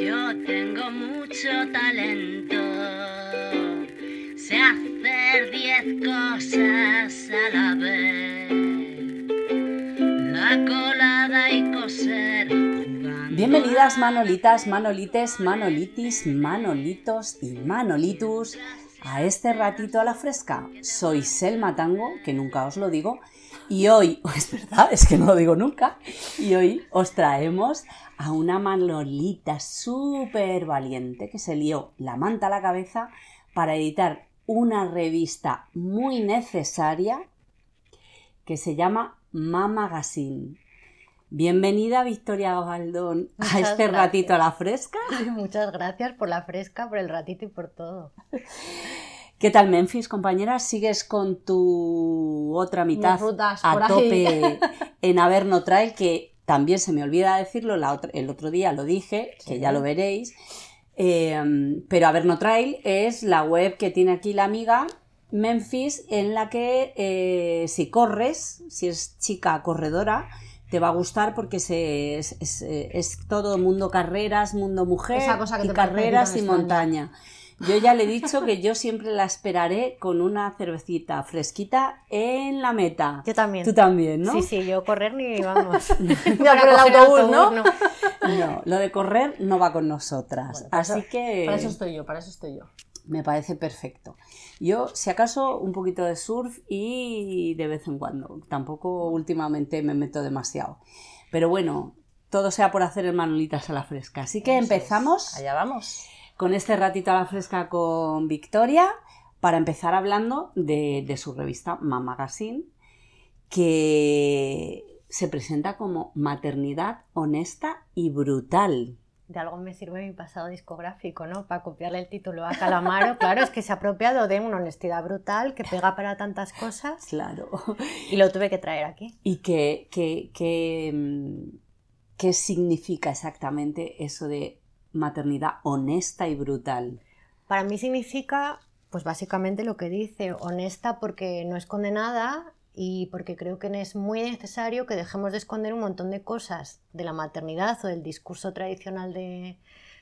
Yo tengo mucho talento. Sé hacer diez cosas a la vez. La colada y coser. Bienvenidas Manolitas, Manolites, Manolitis, Manolitos y Manolitus a este ratito a la fresca. Soy Selma Tango, que nunca os lo digo, y hoy, es verdad, es que no lo digo nunca, y hoy os traemos a una Manolita súper valiente que se lió la manta a la cabeza para editar una revista muy necesaria que se llama Mama Magazine. Bienvenida Victoria Galdón a Muchas este gracias. ratito a la fresca. Muchas gracias por la fresca, por el ratito y por todo. ¿Qué tal Memphis, compañera? ¿Sigues con tu otra mitad rutas a tope en Averno Trail? Que también se me olvida decirlo, la otra- el otro día lo dije, que ya lo veréis. Eh, pero Averno Trail es la web que tiene aquí la amiga Memphis, en la que eh, si corres, si es chica corredora, te va a gustar porque se- es, es- es todo mundo carreras, mundo mujer Esa cosa que y carreras y montaña. Yo ya le he dicho que yo siempre la esperaré con una cervecita fresquita en la meta. Yo también. Tú también, ¿no? Sí, sí, yo correr ni vamos. Para por el autobús, ¿no? No, lo de correr no va con nosotras. Bueno, para Así eso- que Para eso estoy yo, para eso estoy yo. me parece perfecto. Yo, si acaso, un poquito de surf y de vez en cuando. Tampoco últimamente me meto demasiado. Pero bueno, todo sea por hacer el manolitas a la fresca. Así que empezamos Allá vamos. Con este ratito a la fresca con Victoria para empezar hablando de, de su revista Mama Magazine, que se presenta como maternidad honesta y brutal. De algo me sirve mi pasado discográfico, ¿no? Para copiarle el título a Calamaro. Claro, es que se ha apropiado de una honestidad brutal que pega para tantas cosas Claro. y lo tuve que traer aquí. ¿Y qué, qué, qué, mm, qué significa exactamente eso de maternidad honesta y brutal? Para mí significa, pues básicamente lo que dice, honesta porque no esconde nada y porque creo que es muy necesario que dejemos de esconder un montón de cosas de la maternidad o del discurso tradicional de,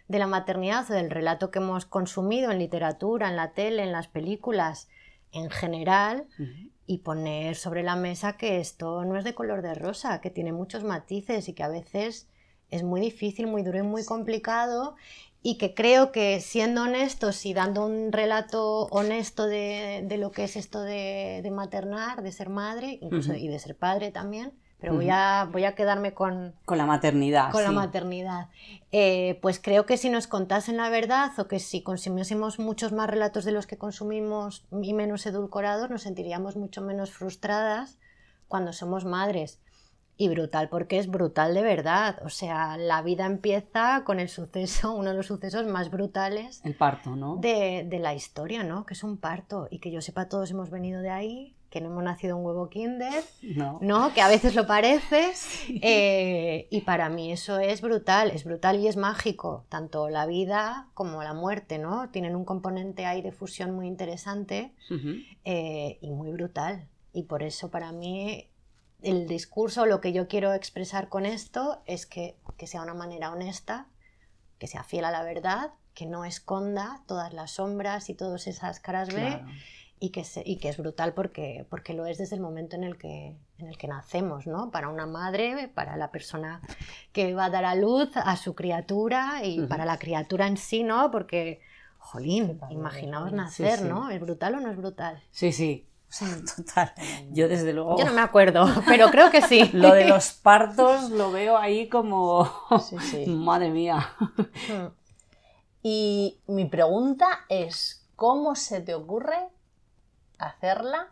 de la maternidad o del relato que hemos consumido en literatura, en la tele, en las películas en general y poner sobre la mesa que esto no es de color de rosa, que tiene muchos matices y que a veces es muy difícil, muy duro y muy complicado y que creo que siendo honestos y dando un relato honesto de, de lo que es esto de, de maternar, de ser madre incluso, y de ser padre también, pero voy, Ujú. a, voy a quedarme con, Con la maternidad. con la maternidad. Eh, pues creo que si nos contasen la verdad o que si consumiésemos muchos más relatos de los que consumimos y menos edulcorados, nos sentiríamos mucho menos frustradas cuando somos madres. Y brutal, porque es brutal de verdad. O sea, la vida empieza con el suceso, uno de los sucesos más brutales El parto, ¿no? de, de la historia, ¿no? Que es un parto. Y que yo sepa, todos hemos venido de ahí, que no hemos nacido un huevo kinder, No. ¿no? Que a veces lo parece. eh, y para mí eso es brutal, es brutal y es mágico. Tanto la vida como la muerte, ¿no? Tienen un componente ahí de fusión muy interesante eh, y muy brutal. Y por eso para mí el discurso, lo que yo quiero expresar con esto es que, que sea una manera honesta, que sea fiel a la verdad, que no esconda todas las sombras y todas esas caras B Claro. y que, se- y que es brutal porque, porque lo es desde el momento en el, que, en el que nacemos, ¿no? Para una madre, para la persona que va a dar a luz a su criatura y para la criatura en sí, ¿no? Porque, jolín, imaginaos sí, nacer, sí. ¿no? ¿Es brutal o no es brutal? Sí, sí. O sea, total. Yo desde luego Yo no me acuerdo, pero creo que sí. lo de los partos lo veo ahí como Sí, sí. madre mía. Mm. Y mi pregunta es, ¿cómo se te ocurre hacerla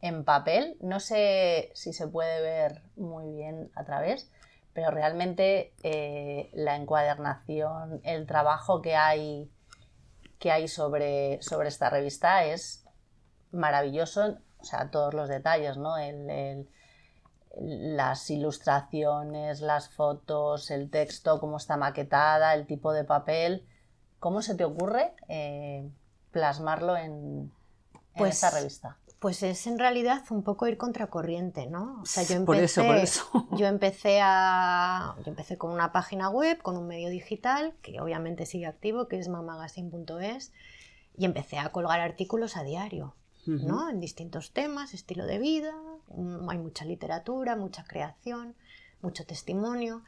en papel? No sé si se puede ver muy bien a través, pero realmente eh, la encuadernación, el trabajo que hay, que hay sobre, sobre esta revista es maravilloso, o sea, todos los detalles, ¿no? El- el- las ilustraciones, las fotos, el texto, cómo está maquetada, el tipo de papel. ¿Cómo se te ocurre eh, plasmarlo en, en Pues- esta revista? Pues es en realidad un poco ir contracorriente, ¿no? O sea, yo empecé, Por eso, por eso. Yo empecé a. Yo empecé con una página web, con un medio digital, que obviamente sigue activo, que es mamagazine.es, y empecé a colgar artículos a diario, ¿no? En distintos temas, estilo de vida, mm, hay mucha literatura, mucha creación, mucho testimonio.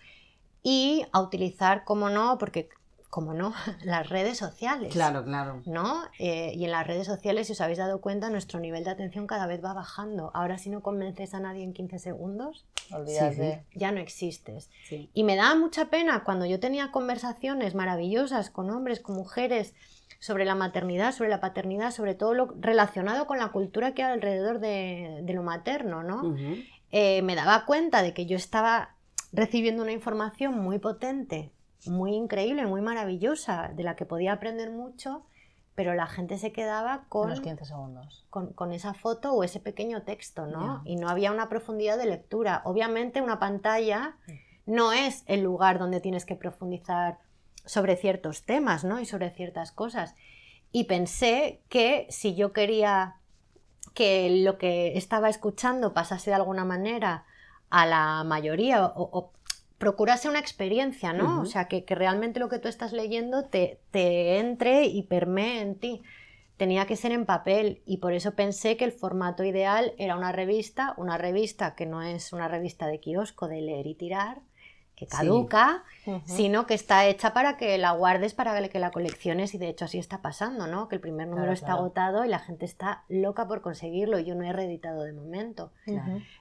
Y a utilizar, como no, porque como no, las redes sociales. Claro, claro. ¿No? Eh, y en las redes sociales, si os habéis dado cuenta, nuestro nivel de atención cada vez va bajando. Ahora, si no convences a nadie en 15 segundos, Olvídate. ya no existes. Sí. Y me da mucha pena cuando yo tenía conversaciones maravillosas con hombres, con mujeres, sobre la maternidad, sobre la paternidad, sobre todo lo relacionado con la cultura que hay alrededor de, de lo materno, ¿no? Eh, me daba cuenta de que yo estaba recibiendo una información muy potente, muy increíble, muy maravillosa, de la que podía aprender mucho, pero la gente se quedaba con, los 15 segundos. con, con esa foto o ese pequeño texto, ¿no? Y no había una profundidad de lectura. Obviamente una pantalla no es el lugar donde tienes que profundizar sobre ciertos temas, ¿no? Y sobre ciertas cosas. Y pensé que si yo quería que lo que estaba escuchando pasase de alguna manera a la mayoría o, o procurase una experiencia, ¿no? O sea, que, que realmente lo que tú estás leyendo te, te entre y permee en ti. Tenía que ser en papel y por eso pensé que el formato ideal era una revista, una revista que no es una revista de kiosco de leer y tirar, que caduca, sino que está hecha para que la guardes, para que la colecciones y de hecho así está pasando, ¿no? Que el primer número Claro, está claro. agotado y la gente está loca por conseguirlo yo no he reeditado de momento.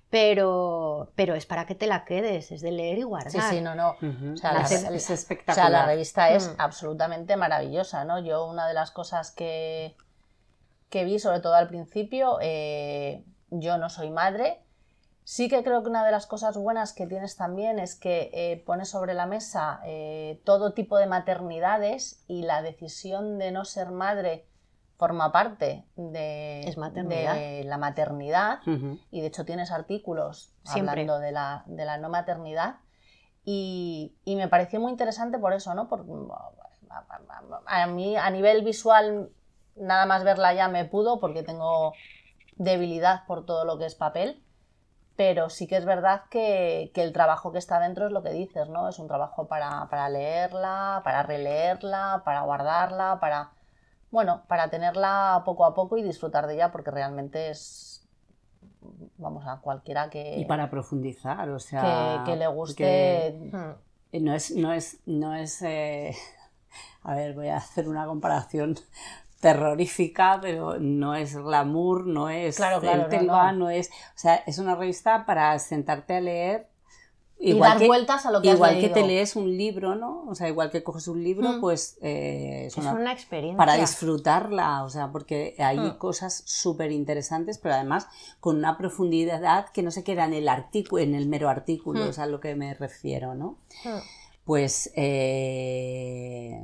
Pero, pero es para que te la quedes, es de leer y guardar. Sí, sí, no, no. O sea, La es o espectacular. sea, la revista es Mm. absolutamente maravillosa, ¿no? Yo una de las cosas que, que vi, sobre todo al principio, eh, yo no soy madre. Sí que creo que una de las cosas buenas que tienes también es que eh, pones sobre la mesa eh, todo tipo de maternidades y la decisión de no ser madre forma parte de, de la maternidad Ujú. y de hecho tienes artículos Siempre. hablando de la, de la no maternidad y, y me pareció muy interesante por eso, ¿no? Por, a mí a nivel visual nada más verla ya me pudo porque tengo debilidad por todo lo que es papel, pero sí que es verdad que, que el trabajo que está dentro es lo que dices, ¿no? Es un trabajo para, para leerla, para releerla, para guardarla, para, bueno, para tenerla poco a poco y disfrutar de ella porque realmente es, vamos, a cualquiera que, Y para profundizar, o sea. que le guste... Hmm. No es, no es, no es. eh, A ver, voy a hacer una comparación terrorífica, pero no es glamour, no es Claro, claro, el no, telva, no. no es. O sea, es una revista para sentarte a leer. Y dar vueltas a lo que has igual que te lees un libro, ¿no? O sea, igual que coges un libro, Mm. pues eh, es Es una, experiencia. para disfrutarla, o sea, porque hay Mm. cosas súper interesantes, pero además con una profundidad que no se queda en el artículo, en el mero artículo, Mm. es a lo que me refiero, ¿no? Hmm. Pues eh,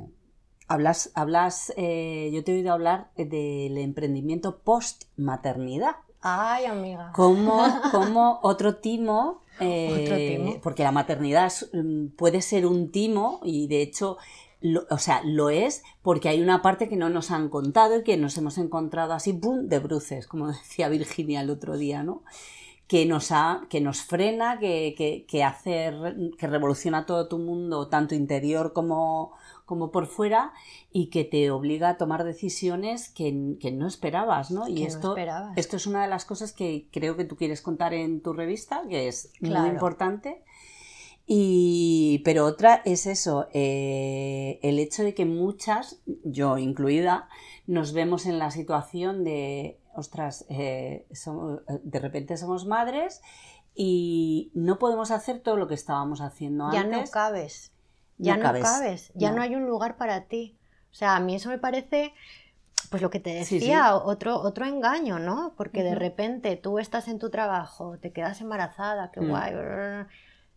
hablas, hablas, eh, yo te he oído hablar del emprendimiento post-maternidad. Ay, amiga. Como, como otro timo, eh, Otro timo. porque la maternidad mm, puede ser un timo y de hecho, lo- o sea, lo es porque hay una parte que no nos han contado y que nos hemos encontrado así, ¡pum!, de bruces, como decía Virginia el otro día, ¿no? Que nos, ha, que nos frena, que, que, que hace, que revoluciona todo tu mundo, tanto interior como, como por fuera, y que te obliga a tomar decisiones que, que no esperabas, ¿no? Y Que no esto, esperabas. esto es una de las cosas que creo que tú quieres contar en tu revista, que es Claro. muy importante. Y, pero otra es eso, eh, el hecho de que muchas, yo incluida, nos vemos en la situación de, ostras, eh, somos- de repente somos madres y no podemos hacer todo lo que estábamos haciendo ya no antes. cabes. No Ya no cabes, cabes. Ya no. no. hay un lugar para ti. O sea, a mí eso me parece, pues lo que te Sí, decía, Otro, otro engaño, ¿no? Porque de repente tú estás en tu trabajo, te quedas embarazada, qué Mm. guay. brr,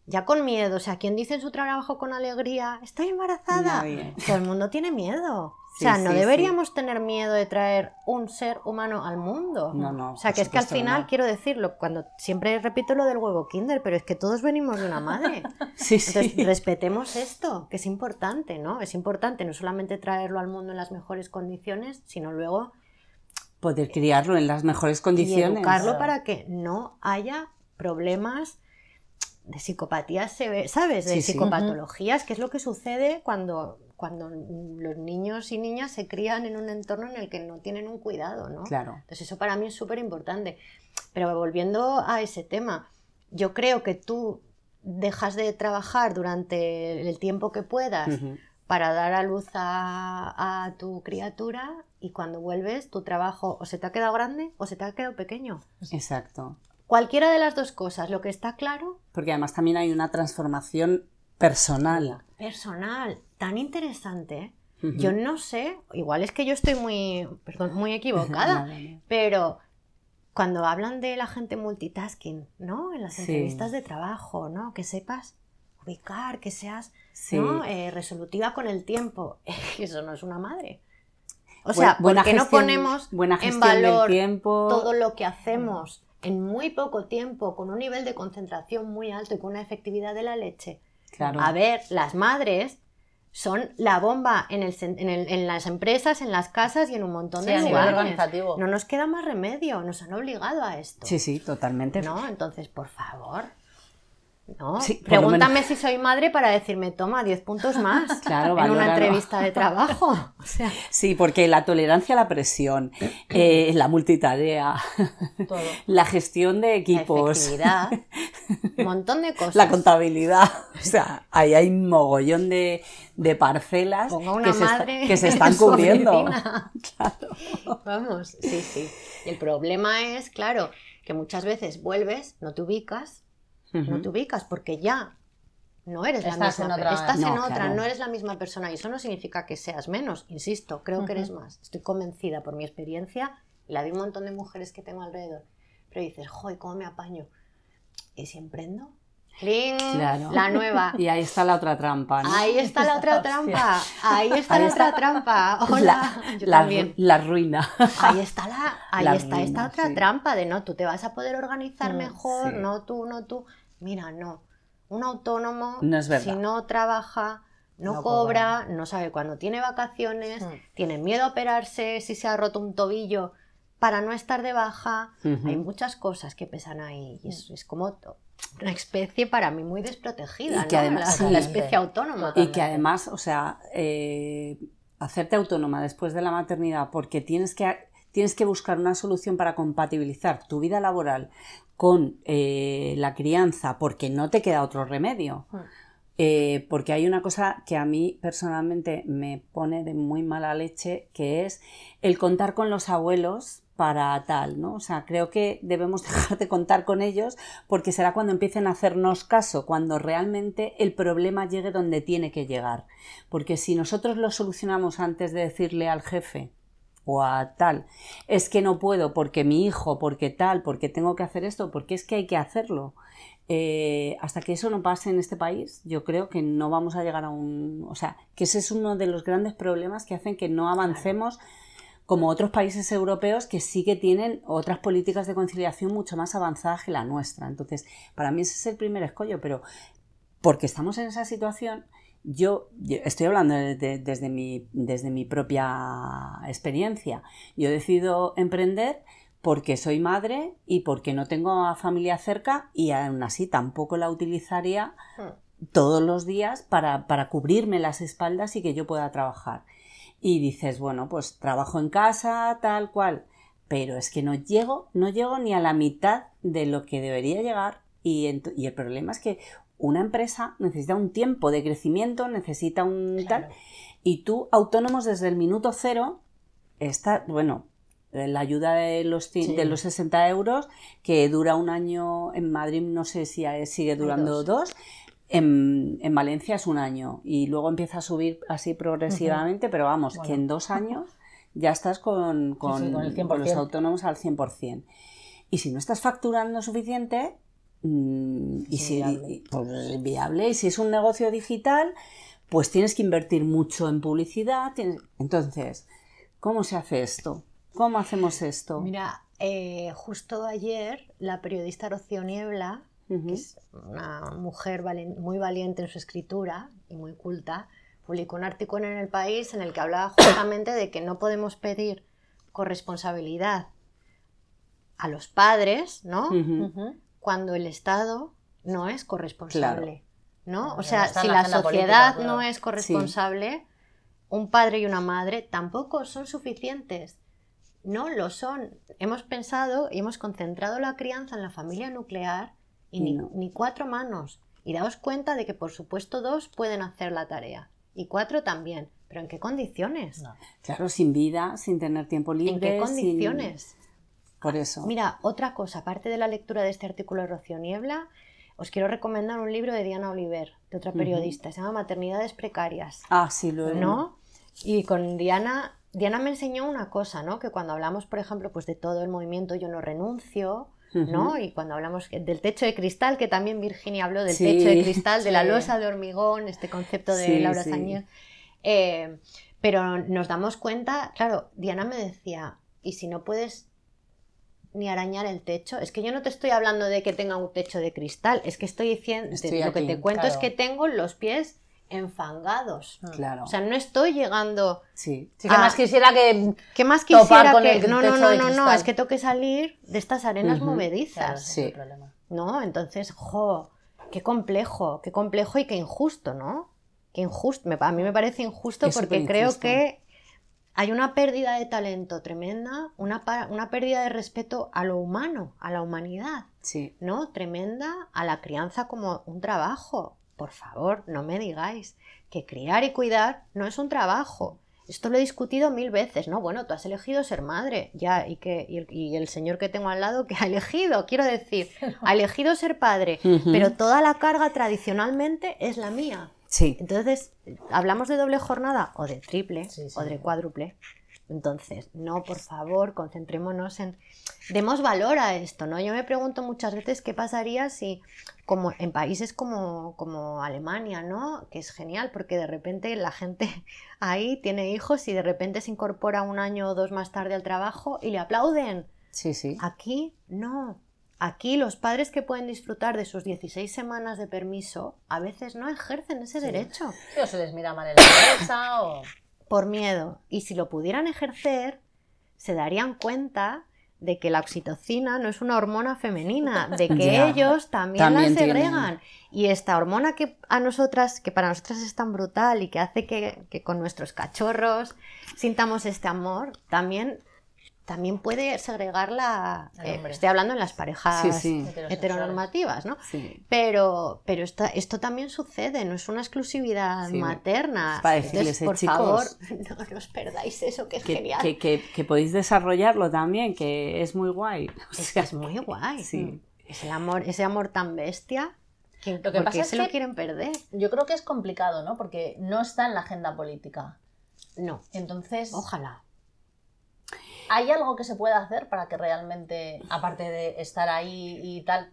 Ya con miedo, o sea, quien dice en su trabajo con alegría, estoy embarazada, todo el mundo tiene miedo. O sea, no sí, deberíamos tener miedo de traer un ser humano al mundo. No, no, O sea, que es que al final, no. quiero decirlo, cuando siempre repito lo del huevo Kinder, pero es que todos venimos de una madre. Sí, sí. Entonces, respetemos esto, que es importante, ¿no? Es importante no solamente traerlo al mundo en las mejores condiciones, sino luego poder criarlo en las mejores y condiciones. educarlo Claro. para que no haya problemas de psicopatía, seve- ¿sabes? De psicopatologías, que es lo que sucede cuando, cuando los niños y niñas se crían en un entorno en el que no tienen un cuidado, ¿no? Claro. Entonces eso para mí es súper importante. Pero volviendo a ese tema, yo creo que tú dejas de trabajar durante el tiempo que puedas Ujú. para dar a luz a, a tu criatura y cuando vuelves tu trabajo o se te ha quedado grande o se te ha quedado pequeño. Exacto. Cualquiera de las dos cosas, lo que está claro, Porque además también hay una transformación personal. Personal, tan interesante. Yo no sé, igual es que yo estoy muy, perdón, muy equivocada, pero cuando hablan de la gente multitasking, ¿no? En las Sí. entrevistas de trabajo, ¿no? Que sepas ubicar, que seas Sí. ¿no? Eh, resolutiva con el tiempo. Eso no es una madre. O Bu- sea, buena ¿por qué no ponemos buena en valor tiempo. todo lo que hacemos en muy poco tiempo, con un nivel de concentración muy alto y con una efectividad de la leche? Claro. A ver, las madres son la bomba en, el en, el- en las empresas, en las casas y en un montón Sí, de lugares. No nos queda más remedio, nos han obligado a esto. Sí, sí, totalmente. ¿No? Entonces, por favor. No, Sí, pregúntame si soy madre para decirme, toma, 10 puntos más Claro, en una entrevista de trabajo. O sea, Sí, porque la tolerancia a la presión, eh, la multitarea, Todo. la gestión de equipos, un montón de cosas. la contabilidad, o sea, ahí hay un mogollón de, de parcelas que, se, que están cubriendo. oficina. Vamos, sí, sí. Y el problema es, claro, que muchas veces vuelves, no te ubicas, no te ubicas porque ya no eres Estás la misma en otra- estás No, en otra, claro. no eres la misma persona y eso no significa que seas menos, insisto, creo que eres más. Estoy convencida por mi experiencia y la de un montón de mujeres que tengo alrededor. Pero dices, joder, ¿cómo me apaño? ¿Y si emprendo? ¡Cling! Claro. La nueva. Y ahí está la otra trampa, ¿no? Ahí está la otra trampa. Ahí está Ahí la está. otra trampa. Hola. la, Yo la- también. la ruina. Ahí está la, ahí La está esta ruina, otra sí. trampa de no, tú te vas a poder organizar Mm, mejor, sí. no tú, no tú. Mira, no. Un autónomo, No es verdad. si no trabaja, no, No cobra, no sabe cuándo tiene vacaciones, Mm. tiene miedo a operarse si se ha roto un tobillo para no estar de baja. Hay muchas cosas que pesan ahí y es, es como to- una especie para mí muy desprotegida, Y que ¿no? además- la especie autónoma. Y que además, o sea, eh, hacerte autónoma después de la maternidad porque tienes que, tienes que buscar una solución para compatibilizar tu vida laboral con eh, la crianza porque no te queda otro remedio. Mm. Eh, porque hay una cosa que a mí personalmente me pone de muy mala leche, que es el contar con los abuelos para tal, ¿no? O sea, creo que debemos dejar de contar con ellos porque será cuando empiecen a hacernos caso, cuando realmente el problema llegue donde tiene que llegar. Porque si nosotros lo solucionamos antes de decirle al jefe o a tal, es que no puedo porque mi hijo, porque tal, porque tengo que hacer esto, porque es que hay que hacerlo. Eh, hasta que eso no pase en este país, yo creo que no vamos a llegar a un... O sea, que ese es uno de los grandes problemas que hacen que no avancemos como otros países europeos que sí que tienen otras políticas de conciliación mucho más avanzadas que la nuestra. Entonces, para mí ese es el primer escollo, pero porque estamos en esa situación, yo, yo estoy hablando de- de- desde, mi, desde mi propia experiencia. Yo decido emprender porque soy madre y porque no tengo a familia cerca y aún así tampoco la utilizaría todos los días para, para cubrirme las espaldas y que yo pueda trabajar. Y dices, bueno, pues trabajo en casa, tal cual, pero es que no llego, no llego ni a la mitad de lo que debería llegar y el problema es que una empresa necesita un tiempo de crecimiento, necesita un Claro. tal, y tú autónomos desde el minuto cero, está, bueno, la ayuda de los, Sí. de los 60 euros, que dura un año en Madrid, no sé si sigue durando dos. dos, en, en Valencia es un año y luego empieza a subir así progresivamente, pero vamos, que en dos años ya estás con, con, sí, con con los 100%. autónomos al 100%. Y si no estás facturando suficiente, mm, y si, pues es inviable, y si es un negocio digital, pues tienes que invertir mucho en publicidad. tienes- Entonces, ¿cómo se hace esto? ¿Cómo hacemos esto? Mira, eh, justo ayer la periodista Rocío Niebla, que es una mujer valen- muy valiente en su escritura y muy culta, publicó un artículo en El País en el que hablaba justamente de que no podemos pedir corresponsabilidad a los padres, ¿no? Cuando el Estado no es corresponsable, ¿no? O ya sea, si la sociedad política, no es corresponsable, un padre y una madre tampoco son suficientes. No lo son. Hemos pensado y hemos concentrado la crianza en la familia nuclear y ni, No. ni cuatro manos. Y daos cuenta de que, por supuesto, dos pueden hacer la tarea y cuatro también. ¿Pero en qué condiciones? No. Claro, sin vida, sin tener tiempo libre. ¿En qué sin- condiciones? Por eso. Mira, otra cosa, aparte de la lectura de este artículo de Rocío Niebla, os quiero recomendar un libro de Diana Oliver, de otra periodista, se llama Maternidades Precarias, Ah, sí, lo he ¿no? Y con Diana, Diana me enseñó una cosa, ¿no? Que cuando hablamos, por ejemplo, pues de todo el movimiento Yo no renuncio, ¿no? Y cuando hablamos del techo de cristal, que también Virginia habló del Sí, techo de cristal, de la losa de hormigón, este concepto de Sí, Laura sí. Zañez. Eh, pero nos damos cuenta, claro, Diana me decía, ¿y si no puedes ni arañar el techo? Es que yo no te estoy hablando de que tenga un techo de cristal, es que estoy diciendo, Estoy lo que te cuento es que tengo los pies enfangados. Claro. O sea, no estoy llegando sí. Sí que Ah. más quisiera que... ¿Qué más Topar quisiera con que.? el No, no, techo no, de no, es que tengo que salir de estas arenas. Claro, movedizas. Sí. ¿No? Entonces, jo, qué complejo, qué complejo y qué injusto, ¿no? Qué injusto. A mí me parece injusto Es porque creo que hay una pérdida de talento tremenda, una, una pérdida de respeto a lo humano, a la humanidad, Sí. ¿no? Tremenda a la crianza como un trabajo. Por favor, no me digáis que criar y cuidar no es un trabajo. Esto lo he discutido mil veces, ¿no? Bueno, tú has elegido ser madre, ya, y, que, y, el, y el señor que tengo al lado que ha elegido, quiero decir, ha elegido ser padre, pero toda la carga tradicionalmente es la mía. Sí. Entonces, ¿hablamos de doble jornada o de triple Sí, sí. o de cuádruple? Entonces, no, por favor, concentrémonos en... Demos valor a esto, ¿no? Yo me pregunto muchas veces qué pasaría si, como en países como, como Alemania, ¿no? Que es genial porque de repente la gente ahí tiene hijos y de repente se incorpora un año o dos más tarde al trabajo y le aplauden. Sí, sí. Aquí no. Aquí los padres que pueden disfrutar de sus 16 semanas de permiso a veces no ejercen ese derecho o se les mira mal en la cabeza o... por miedo. Y si lo pudieran ejercer, se darían cuenta de que la oxitocina no es una hormona femenina, de que Ya. ellos también, También la tienen. segregan. Y esta hormona que a nosotras, que para nosotras es tan brutal y que hace que, que con nuestros cachorros sintamos este amor, también, también puede segregarla. Eh, estoy hablando en las parejas Sí, sí. Heteronormativas, ¿no? Sí. Pero, pero esta- esto también sucede, no es una exclusividad materna. para decirles, Entonces, por "Eh, chicos, favor, no os perdáis eso, que es Que, genial. que, que- que podéis desarrollarlo también, que es muy guay. O Es que sea, es muy guay. Sí. Es el amor, ese amor tan bestia que, Lo que ¿por pasa es se lo que- quieren perder. Yo creo que es complicado, ¿no? Porque no está en la agenda política. No, Entonces, ojalá. ¿Hay algo que se pueda hacer para que realmente, aparte de estar ahí y tal,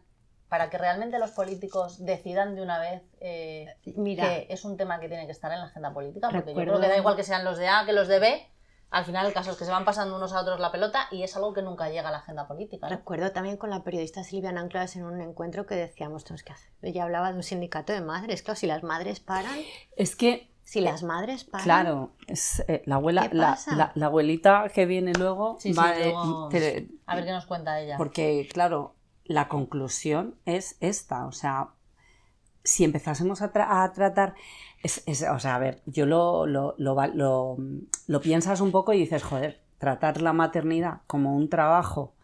para que realmente los políticos decidan de una vez eh, Mira, que es un tema que tiene que estar en la agenda política? Porque yo Recuerdo- creo que da igual que sean los de A que los de B. Al final el caso es que se van pasando unos a otros la pelota y es algo que nunca llega a la agenda política. ¿no? recuerdo también con la periodista Silvia Nanclas en un encuentro que decíamos, tenemos que hacer. Ella hablaba de un sindicato de madres. Claro, si las madres paran, es que, si las madres paran. claro, es, eh, la abuela, ¿Qué la, la- la abuelita que viene luego Sí, sí, va de- luego- te- A ver qué nos cuenta ella. Porque, claro, la conclusión es esta. O sea, si empezásemos a, tra- a tratar. es- es- o sea, a ver, yo lo, lo, lo, va- lo- lo piensas un poco y dices, joder, tratar la maternidad como un trabajo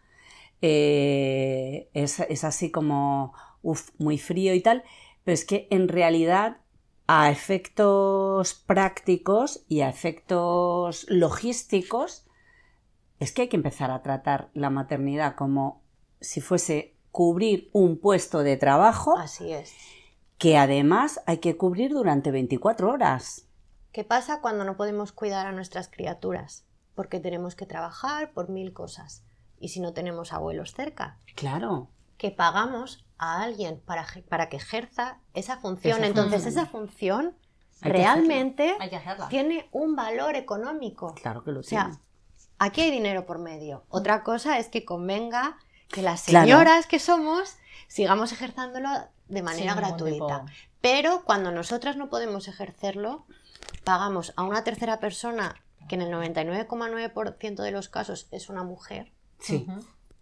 eh, es, es así como uf, muy frío y tal. Pero es que en realidad a efectos prácticos y a efectos logísticos, es que hay que empezar a tratar la maternidad como si fuese cubrir un puesto de trabajo Así es. que además hay que cubrir durante 24 horas. ¿Qué pasa cuando no podemos cuidar a nuestras criaturas? Porque tenemos que trabajar por mil cosas. Y si no tenemos abuelos cerca, Claro. que pagamos a alguien para, para que ejerza esa función. Esa Entonces función. esa función Hay realmente que tiene un valor económico. Claro que lo O sea, tiene. aquí hay dinero por medio. Otra cosa es que convenga que las Claro. señoras que somos sigamos ejerzándolo de manera gratuita. Pero cuando nosotras no podemos ejercerlo, pagamos a una tercera persona que en el 99,9% de los casos es una mujer, Sí.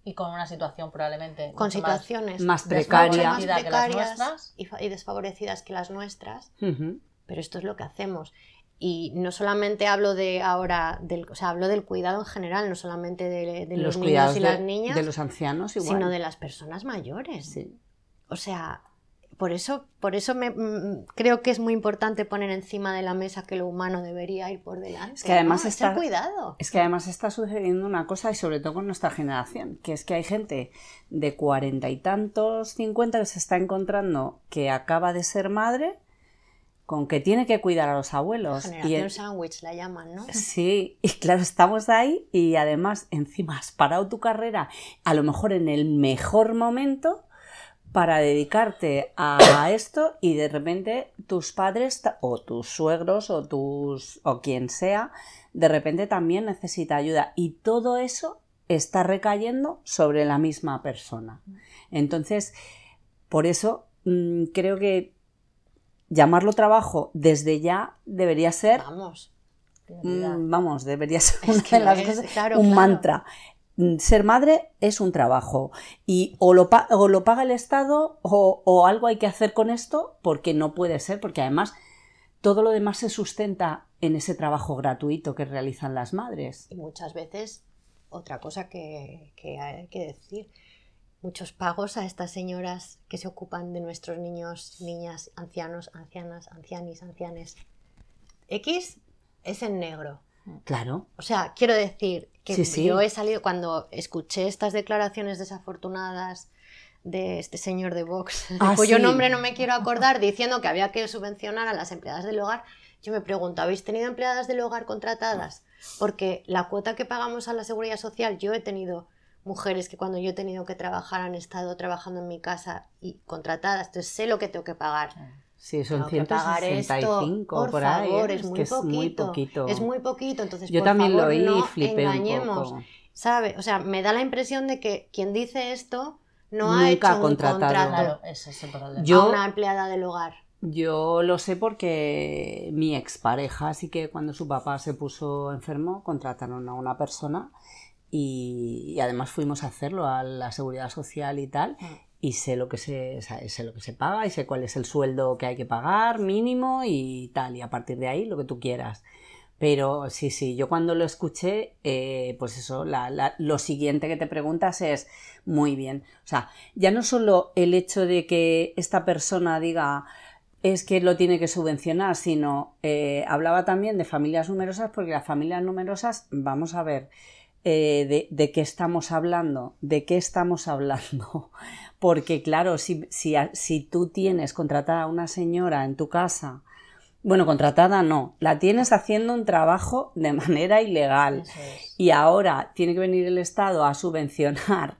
Y con una situación probablemente con situaciones Más precaria. más que las precarias nuestras. y, y desfavorecidas que las nuestras, Ujú. pero esto es lo que hacemos. Y no solamente hablo de ahora, del, o sea, hablo del cuidado en general, no solamente de, de los, niños y de, las niñas, de los ancianos igual. sino de las personas mayores. Sí. O sea, por eso, por eso me, mm, creo que es muy importante poner encima de la mesa que lo humano debería ir por delante. Es que además está- cuidado. Es que además está sucediendo una cosa, y sobre todo con nuestra generación, que es que hay gente de cuarenta y tantos, cincuenta, que se está encontrando que acaba de ser madre, con que tiene que cuidar a los abuelos. Y Generación el- sándwich la llaman, ¿no? Sí, y claro, estamos ahí y además encima has parado tu carrera, a lo mejor en el mejor momento, para dedicarte a esto y de repente tus padres o tus suegros o tus o quien sea de repente también necesita ayuda y todo eso está recayendo sobre la misma persona. Entonces, por eso mm, creo que llamarlo trabajo desde ya debería ser Vamos. Mm, Vamos, debería ser Es una que de lo las es, cosas, claro, un claro. mantra. Mm, Ser madre es un trabajo y o lo, pa- o lo paga el Estado o, o algo hay que hacer con esto porque no puede ser, porque además todo lo demás se sustenta en ese trabajo gratuito que realizan las madres. Y muchas veces, otra cosa que, que hay que decir, muchos pagos a estas señoras que se ocupan de nuestros niños, niñas, ancianos, ancianas, ancianis, ancianes. X es en negro. Claro, O sea, quiero decir que Sí, sí. yo he salido cuando escuché estas declaraciones desafortunadas de este señor de Vox, Ah, cuyo sí. nombre no me quiero acordar, diciendo que había que subvencionar a las empleadas del hogar. Yo me pregunto, ¿habéis tenido empleadas del hogar contratadas? Porque la cuota que pagamos a la seguridad social, yo he tenido mujeres que cuando yo he tenido que trabajar han estado trabajando en mi casa y contratadas, entonces sé lo que tengo que pagar. Sí, son Tengo que pagar esto, 165 por, por, ahí. favor, ¿eh? es, muy que es poquito, muy poquito. Es muy poquito, entonces Yo por también favor, lo oí no y flipé un poco. ¿sabe? O sea, me da la impresión de que quien dice esto no ha Nunca hecho ha un contratado. contrato Claro, ese es el problema. Yo- a una empleada del hogar. Yo lo sé porque mi expareja, así que cuando su papá se puso enfermo, contrataron a una persona y, y además fuimos a hacerlo a la seguridad social y tal. Y sé lo que se, sé lo que se paga y sé cuál es el sueldo que hay que pagar mínimo y tal. Y a partir de ahí lo que tú quieras. Pero sí, sí, yo cuando lo escuché, eh, pues eso, lo siguiente que te preguntas es muy bien. O sea, ya no solo el hecho de que esta persona diga es que lo tiene que subvencionar, sino eh, hablaba también de familias numerosas, porque las familias numerosas, vamos a ver, eh, de, de qué estamos hablando, de qué estamos hablando. Porque claro, si, si, si tú tienes contratada a una señora en tu casa, bueno, contratada no, la tienes haciendo un trabajo de manera ilegal es. y ahora tiene que venir el Estado a subvencionar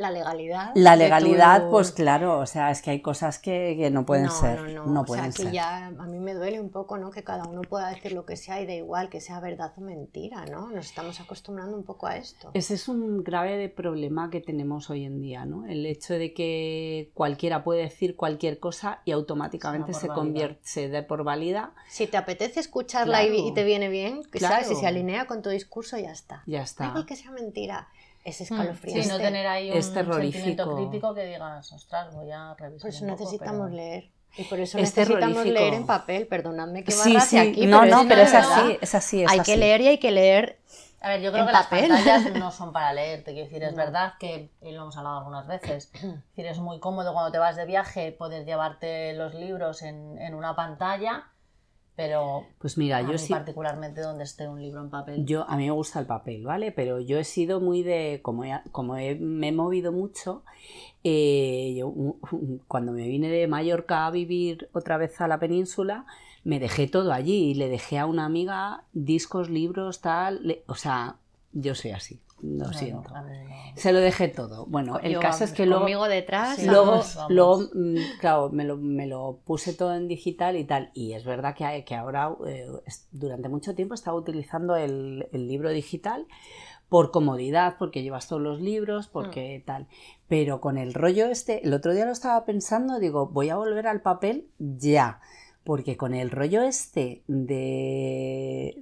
La legalidad. la legalidad, tu- pues claro, o sea, es que hay cosas que, que no pueden no, ser. No, No, no, pueden o sea, ser. que ya a mí me duele un poco, ¿no? Que cada uno pueda decir lo que sea y da igual que sea verdad o mentira, ¿no? Nos estamos acostumbrando un poco a esto. Ese es un grave problema que tenemos hoy en día, ¿no? El hecho de que cualquiera puede decir cualquier cosa y automáticamente Se da convierte, se dé por válida, Si te apetece escucharla y- Claro. y, te viene bien, que Claro. sabes, si se alinea con tu discurso, ya está. ya Da está. igual que sea mentira. Es Mm, escalofriante. Sí, no tener ahí un es sentimiento crítico que digas, ostras, voy a revisar. Por eso un poco", necesitamos pero- leer. Y por eso Es necesitamos terrorífico. leer en papel. Perdonadme que Sí, sí, aquí, no, pero no, es pero es así, es así, es Hay así. que leer y hay que leer. A ver, yo creo en que las papel. pantallas no son para leer, te quiero decir, es No. verdad que, y lo hemos hablado algunas veces, es decir, es muy cómodo cuando te vas de viaje poder llevarte los libros en, en una pantalla, pero Pues mira, a yo mí sí, particularmente donde esté un libro en papel. Yo, a mí me gusta el papel, ¿vale? Pero yo he sido muy de, como, he- como he- me he movido mucho, eh, yo, cuando me vine de Mallorca a vivir otra vez a la península, me dejé todo allí y le dejé a una amiga discos, libros, tal, le- o sea, yo soy así, lo siento. Se lo dejé todo. Bueno, el Yo, caso es que luego... Conmigo detrás. Sí, Luego, vamos, vamos. luego mm, claro, me lo, me lo puse todo en digital y tal. Y es verdad que, hay- que ahora, eh, durante mucho tiempo, estaba utilizando el, el libro digital por comodidad, porque llevas todos los libros, porque tal. Pero con el rollo este, el otro día lo estaba pensando, digo, voy a volver al papel ya. Porque con el rollo este de,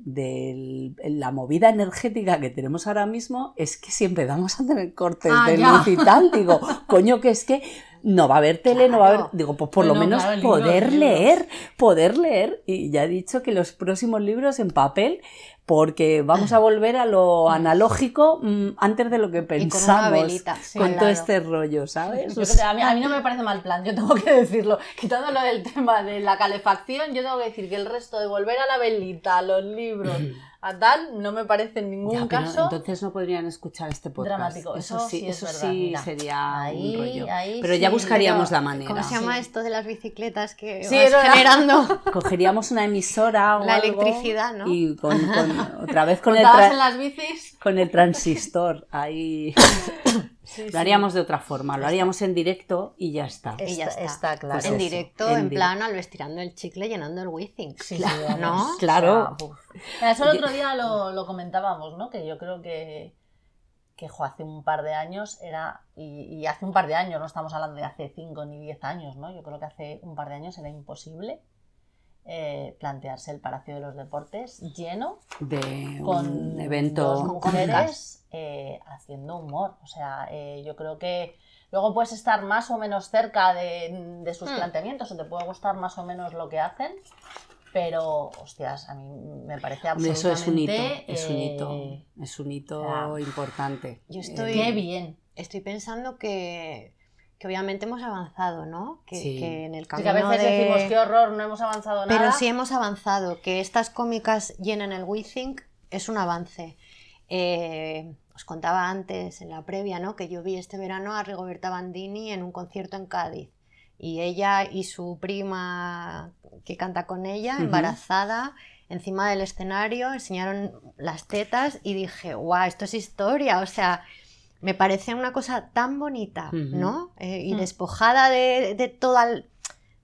el- la movida energética que tenemos ahora mismo es que si empezamos a tener cortes Ah, de ya. luz y tal, digo, coño, que es que no va a haber tele, no va a haber. Digo, pues por lo No, no, menos claro, poder leer, poder leer. Y ya he dicho que los próximos libros en papel, porque vamos a volver a lo analógico mm, antes de lo que Y con una pensamos. velita. Sí, con todo este rollo, ¿sabes? Yo a, mí, a mí no me parece mal plan, yo tengo que decirlo. Quitando lo del tema de la calefacción, yo tengo que decir que el resto de volver a la velita, a los libros, a tal, no me parece en ningún Ya, pero caso. entonces no podrían escuchar este podcast. Dramático. Eso sí es eso sí mira. sería Ahí- un rollo. ahí pero ya buscaríamos pero la manera. ¿Cómo se llama Sí. esto de las bicicletas que Sí, vas generando? Cogeríamos una emisora o La algo electricidad, ¿no? Y con, con- otra vez con el, en las bicis. con el transistor ahí. Sí, Lo sí. haríamos de otra forma, lo haríamos en directo y ya está. Y ya Está, claro. Pues en eso, directo, en en, di- plan, al estirando el chicle, llenando el Withings. Sí. Claro. O sea, uf. Mira, Eso el otro día lo, lo comentábamos, ¿no? Que yo creo que, que jo, hace un par de años era, y, y hace un par de años, no estamos hablando de hace 5 ni 10 años, ¿no? Yo creo que hace un par de años era imposible eh, plantearse el Palacio de los Deportes lleno De con un evento. dos con mujeres eh, haciendo humor. O sea, eh, yo creo que luego puedes estar más o menos cerca de, de sus Hmm. planteamientos o te puede gustar más o menos lo que hacen, pero, hostias, a mí me parece absolutamente... Eso es un hito, es un hito, eh, es un hito claro. importante. Yo estoy- ¡Qué bien! Estoy pensando que, que obviamente hemos avanzado, ¿no? Que, Sí. que en el Sí, camino que a veces de- decimos, qué horror, no hemos avanzado nada. Pero sí hemos avanzado. Que estas cómicas llenen el WeThink es un avance. Eh, os contaba antes, en la previa, ¿no? que yo vi este verano a Rigoberta Bandini en un concierto en Cádiz. Y ella y su prima que canta con ella, embarazada, encima del escenario, enseñaron las tetas y dije, guau, esto es historia. O sea, me parece una cosa tan bonita. ¿no? Eh, y Mm. despojada de, de todo el,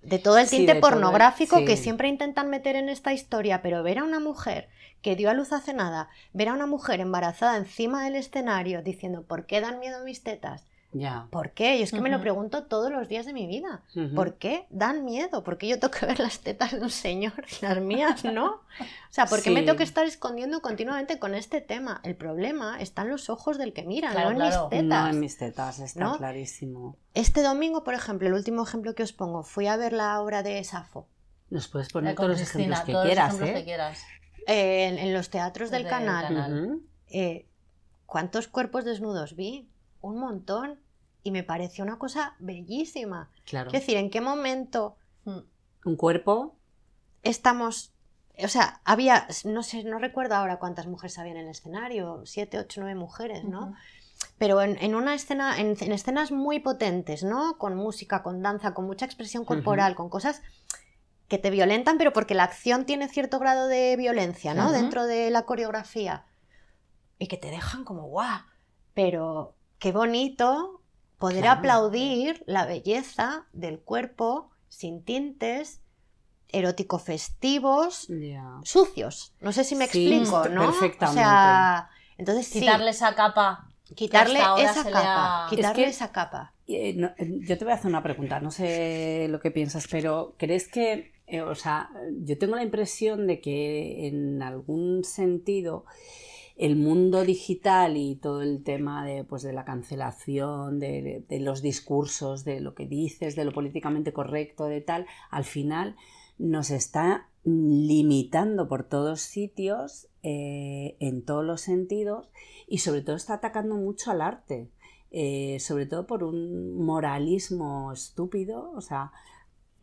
de todo el Sí, tinte de todo el- pornográfico sí. que siempre intentan meter en esta historia, pero ver a una mujer que dio a luz hace nada, ver a una mujer embarazada encima del escenario diciendo, ¿por qué dan miedo mis tetas? Ya. ¿Por qué? Yo es que me lo pregunto todos los días de mi vida. ¿Por qué dan miedo? ¿Por qué yo tengo que ver las tetas de un señor y las mías no? O sea, ¿por qué me tengo que estar escondiendo continuamente con este tema? El problema está en los ojos del que mira, Claro, no en claro. mis tetas. No en mis tetas, está ¿no? clarísimo. Este domingo, por ejemplo, el último ejemplo que os pongo, fui a ver la obra de Safo Nos puedes poner con todos los ejemplos que todos los quieras, ejemplos ¿eh? que quieras. Eh, en, en los teatros del Del canal. Eh, ¿Cuántos cuerpos desnudos vi? Un montón. Y me pareció una cosa bellísima. Claro. Es decir, ¿en qué momento Mm. Un cuerpo, estamos... O sea, había, no sé, no recuerdo ahora cuántas mujeres había en el escenario, siete, ocho, nueve mujeres, ¿no? Pero en, en una escena, en, en escenas muy potentes, ¿no? Con música, con danza, con mucha expresión corporal, con cosas que te violentan, pero porque la acción tiene cierto grado de violencia, ¿no? Dentro de la coreografía. Y que te dejan como guau. Pero qué bonito poder Claro. aplaudir la belleza del cuerpo sin tintes, erótico festivos, sucios. No sé si me Sí, explico, ¿no? perfectamente. O sea, entonces sí, Quitarle esa capa. quitarle esa capa, ha- quitarle Es que- esa capa. Eh, no, yo te voy a hacer una pregunta, no sé lo que piensas, pero ¿crees que, eh, o sea, yo tengo la impresión de que en algún sentido el mundo digital y todo el tema de, pues, de la cancelación, de, de- los discursos, de lo que dices, de lo políticamente correcto, de tal, al final nos está limitando por todos sitios, eh, en todos los sentidos, y sobre todo está atacando mucho al arte eh, sobre todo por un moralismo estúpido, o sea,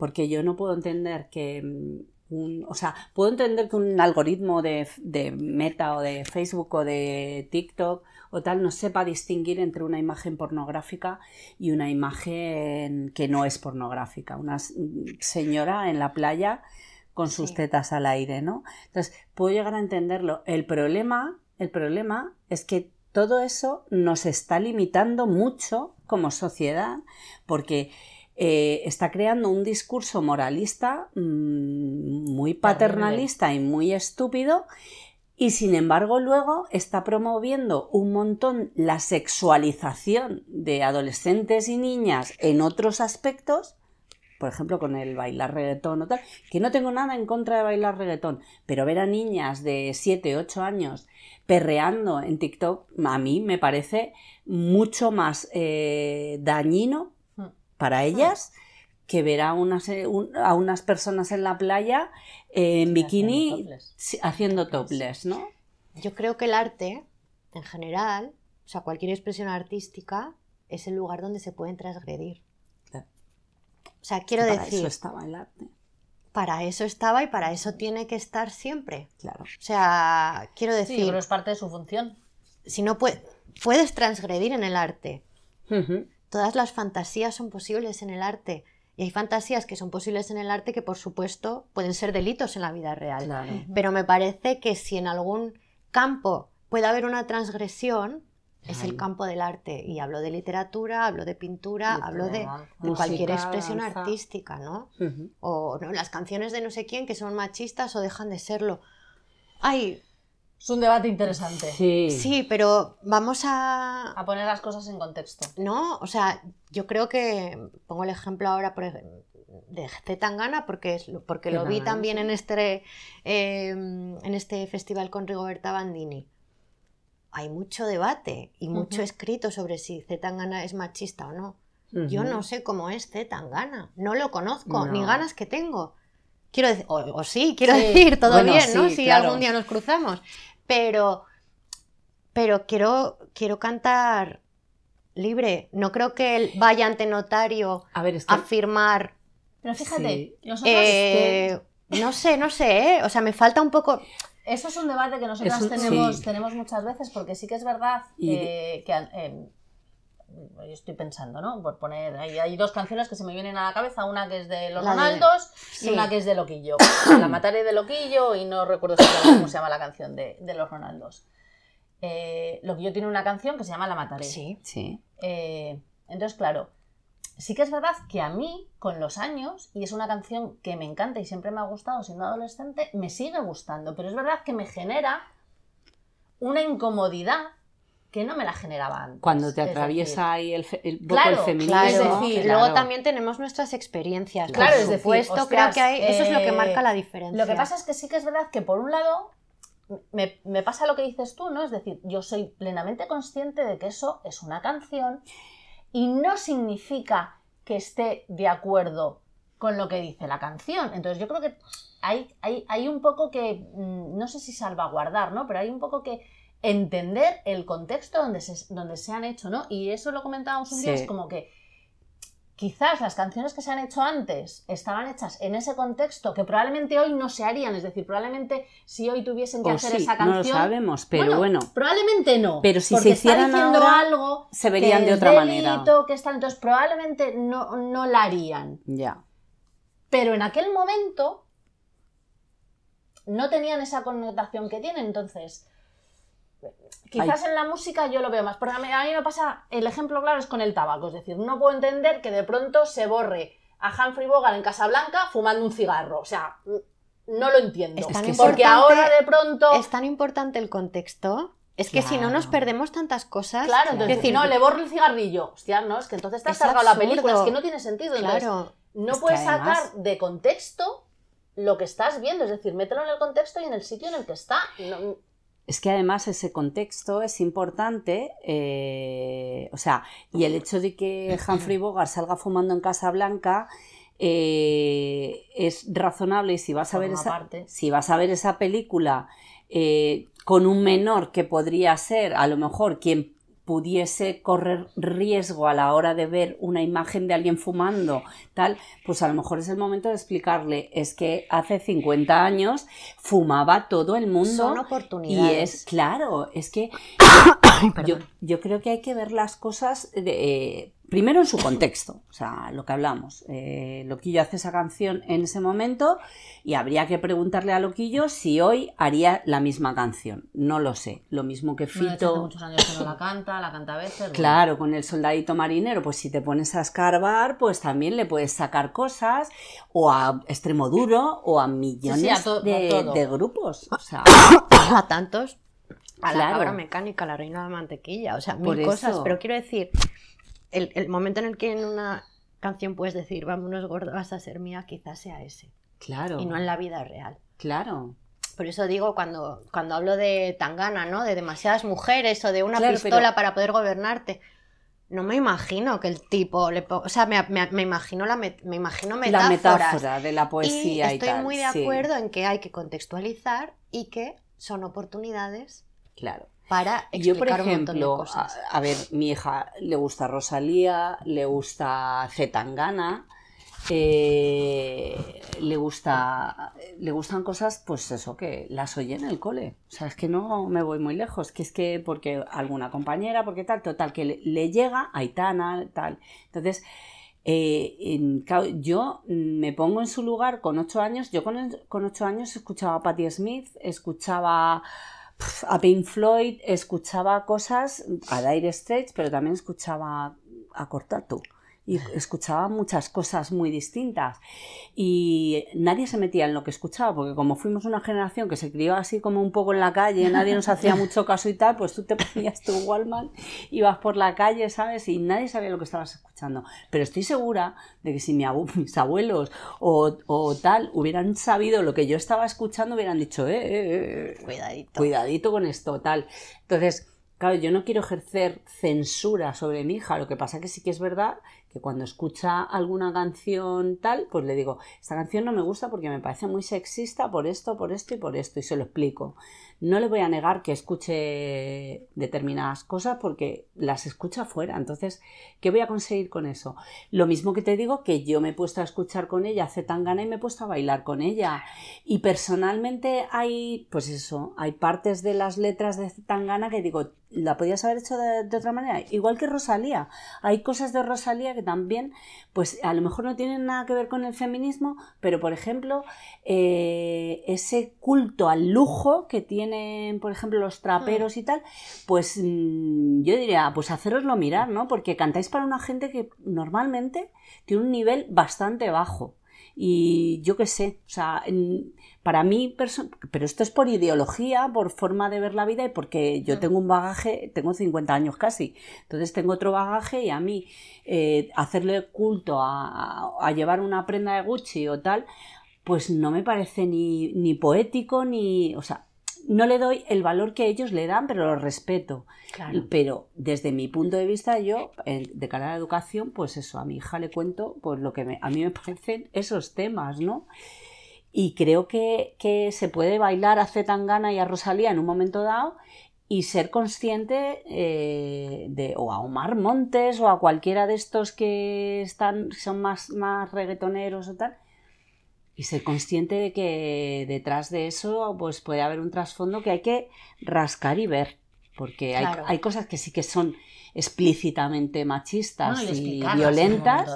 porque yo no puedo entender que mm, un, o sea, puedo entender que un algoritmo de, de Meta o de Facebook o de TikTok o tal no sepa distinguir entre una imagen pornográfica y una imagen que no es pornográfica, una s- señora en la playa con sus Sí. tetas al aire, ¿no? Entonces, puedo llegar a entenderlo. El problema, el problema es que todo eso nos está limitando mucho como sociedad, porque eh, está creando un discurso moralista mm, muy paternalista y muy estúpido, y sin embargo luego está promoviendo un montón la sexualización de adolescentes y niñas en otros aspectos por ejemplo, con el bailar reggaetón o tal, que no tengo nada en contra de bailar reggaetón, pero ver a niñas de 7, 8 años perreando en TikTok, a mí me parece mucho más eh, dañino. Para ellas que ver a unas, eh, un- a unas personas en la playa eh, en Sí, bikini haciendo topless. sí, haciendo topless, ¿no? Yo creo que el arte, en general, o sea, cualquier expresión artística, es el lugar donde se pueden transgredir. Claro. O sea, quiero Para decir, eso estaba el arte, para eso estaba y para eso tiene que estar siempre. claro. O sea, quiero Sí, decir, pero es parte de su función. si no pue- puedes transgredir en el arte. Todas las fantasías son posibles en el arte. Y hay fantasías que son posibles en el arte que, por supuesto, pueden ser delitos en la vida real. Claro. Pero me parece que si en algún campo puede haber una transgresión, es el campo del arte. Y hablo de literatura, hablo de pintura, hablo de, cualquier expresión danza. artística, ¿no? O ¿no? las canciones de no sé quién que son machistas o dejan de serlo. Ay, Es un debate interesante. Sí. sí, pero vamos a, A poner las cosas en contexto. No, o sea, yo creo que pongo el ejemplo ahora por de Z Tangana porque es lo- porque lo vi también en este eh, en este festival con Rigoberta Bandini. Hay mucho debate y mucho escrito sobre si Z Tangana es machista o no. Yo no sé cómo es Z Tangana, no lo conozco, ni ganas que tengo. Quiero decir, o, o sí, quiero Sí, decir, todo bueno, bien, ¿no? sí, Si claro. algún día nos cruzamos. Pero, pero quiero, quiero cantar libre. No creo que él vaya ante notario A ver, es que a firmar. Pero fíjate, Sí. nosotros. eh, no sé, no sé, ¿eh? O sea, me falta un poco. Eso es un debate que un- tenemos, sí. tenemos muchas veces, porque sí que es verdad Y- eh, que eh, yo estoy pensando, ¿no? Por poner, hay, hay dos canciones que se me vienen a la cabeza, una que es de Los La de- Ronaldos sí. y una que es de Loquillo. la mataré de Loquillo y no recuerdo exactamente cómo se llama la canción de, de Los Ronaldos. Eh, Loquillo tiene una canción que se llama La mataré. Sí. sí. Eh, entonces, claro, sí que es verdad que a mí, con los años, y es una canción que me encanta y siempre me ha gustado siendo adolescente, me sigue gustando, pero es verdad que me genera una incomodidad que no me la generaba antes. Cuando te Es atraviesa ahí el, fe- el, poco Claro, el feminismo. Claro, Es decir, y luego también tenemos nuestras experiencias. Claro, por es decir, supuesto, ostras, creo que hay, eso es lo que eh, marca la diferencia. Lo que pasa es que sí que es verdad que por un lado me, me pasa lo que dices tú, ¿no? Es decir, yo soy plenamente consciente de que eso es una canción y no significa que esté de acuerdo con lo que dice la canción. Entonces yo creo que hay, hay, hay un poco que, mm, no sé si salvaguardar, ¿no? Pero hay un poco que entender el contexto donde se, donde se han hecho, ¿no? Y eso lo comentábamos un día, es como que quizás las canciones que se han hecho antes estaban hechas en ese contexto que probablemente hoy no se harían. Es decir, probablemente si hoy tuviesen que O hacer sí, esa no lo canción. sabemos, pero bueno, Probablemente no. Pero si se hicieran ahora, algo se verían que de otra manera. Que está, entonces probablemente no, no la harían. ya. Pero en aquel momento no tenían esa connotación que tienen. Entonces, quizás en la música yo lo veo más. Porque a mí, a mí me pasa, el ejemplo claro es con el tabaco. Es decir, no puedo entender que de pronto se borre a Humphrey Bogart en Casablanca fumando un cigarro. O sea, no lo entiendo. Es tan porque ahora de pronto... Es tan importante el contexto. Es que si no nos perdemos tantas cosas. Claro, entonces, es decir, no, le borro el cigarrillo. Hostia, no, es que entonces te has cargado la película, es que no tiene sentido. Entonces, claro. no Es puedes además- sacar de contexto lo que estás viendo, es decir, mételo en el contexto y en el sitio en el que está. No- Es que además ese contexto es importante, eh, o sea, y el hecho de que Humphrey Bogart salga fumando en Casa Blanca eh, es razonable y si vas a ver esa, parte. si vas a ver esa película eh, con un menor que podría ser a lo mejor quien pudiese correr riesgo a la hora de ver una imagen de alguien fumando, tal, pues a lo mejor es el momento de explicarle, es que hace 50 años fumaba todo el mundo Son y oportunidades. es, claro, es que yo, yo creo que hay que ver las cosas de, eh, primero en su contexto, o sea, lo que hablamos. Eh, Loquillo hace esa canción en ese momento y habría que preguntarle a Loquillo si hoy haría la misma canción. No lo sé. Lo mismo que hace Fito. muchos años que no la canta, la canta a veces. bueno. Claro, con el soldadito marinero, pues si te pones a escarbar, pues también le puedes sacar cosas, o a extremo duro, o a millones a de, de grupos. O sea, a tantos. A la Claro. cabra mecánica, a la reina de la mantequilla, o sea, Por mil cosas. eso. Pero quiero decir, el, el momento en el que en una canción puedes decir, vámonos gordo, vas a ser mía, quizás sea ese. Claro. Y no en la vida real. Claro. Por eso digo, cuando, cuando hablo de tangana, ¿no? De demasiadas mujeres o de una Claro, pistola pero- para poder gobernarte. No me imagino que el tipo le O sea, me, me- me imagino la met- me imagino La metáforas. metáfora de la poesía y, y estoy tal. muy de sí, acuerdo en que hay que contextualizar y que son oportunidades claro. para Yo, por ejemplo, a, cosas. a ver, mi hija le gusta Rosalía, le gusta Zetangana, eh, le gusta, le gustan cosas, pues eso, que las oye en el cole. O sea, es que no me voy muy lejos, que es que porque alguna compañera, porque tal, total, que le, le llega Aitana, tal. Entonces, eh, en- yo me pongo en su lugar con ocho años. Yo con, con ocho años escuchaba a Patti Smith, escuchaba a Pink Floyd, escuchaba cosas, a Dire Straits, pero también escuchaba a Cortatu. Y escuchaba muchas cosas muy distintas. Y nadie se metía en lo que escuchaba, porque como fuimos una generación que se crió así como un poco en la calle, nadie nos hacía mucho caso y tal, pues tú te ponías tu Wallman, ibas por la calle, ¿sabes? Y nadie sabía lo que estabas escuchando. Pero estoy segura de que si mi abu- mis abuelos o, o tal hubieran sabido lo que yo estaba escuchando, hubieran dicho, eh, eh, eh, Cuidadito. cuidadito con esto, tal. Entonces, claro, yo no quiero ejercer censura sobre mi hija, lo que pasa que sí que es verdad que cuando escucha alguna canción tal, pues le digo, esta canción no me gusta porque me parece muy sexista por esto, por esto y por esto, y se lo explico. No le voy a negar que escuche determinadas cosas porque las escucha fuera. Entonces, ¿qué voy a conseguir con eso? Lo mismo que te digo que yo me he puesto a escuchar con ella hace tan gana y me he puesto a bailar con ella. Y personalmente hay, pues eso, hay partes de las letras de Tangana que digo, la podías haber hecho de, otra manera. Igual que Rosalía. Hay cosas de Rosalía que también, pues a lo mejor no tienen nada que ver con el feminismo, pero por ejemplo, eh, ese culto al lujo que tienen, por ejemplo, los traperos y tal, pues mm, yo diría, pues haceroslo mirar, ¿no? Porque cantáis para una gente que normalmente tiene un nivel bastante bajo. Y yo qué sé, o sea, en- para mí, pero esto es por ideología, por forma de ver la vida y porque yo tengo un bagaje, tengo 50 años casi, entonces tengo otro bagaje y a mí eh, hacerle culto a, a- a llevar una prenda de Gucci o tal, pues no me parece ni, ni poético ni, o sea, no le doy el valor que ellos le dan, pero lo respeto. Claro. Pero desde mi punto de vista, yo, de cara a la educación, pues eso, a mi hija le cuento pues lo que me- a mí me parecen esos temas, ¿no? Y creo que, que se puede bailar a Zetangana y a Rosalía en un momento dado y ser consciente eh, de, o a Omar Montes o a cualquiera de estos que están, son más, más reggaetoneros o tal, y ser consciente de que detrás de eso pues puede haber un trasfondo que hay que rascar y ver, porque hay, Claro. hay cosas que sí que son explícitamente machistas y violentas.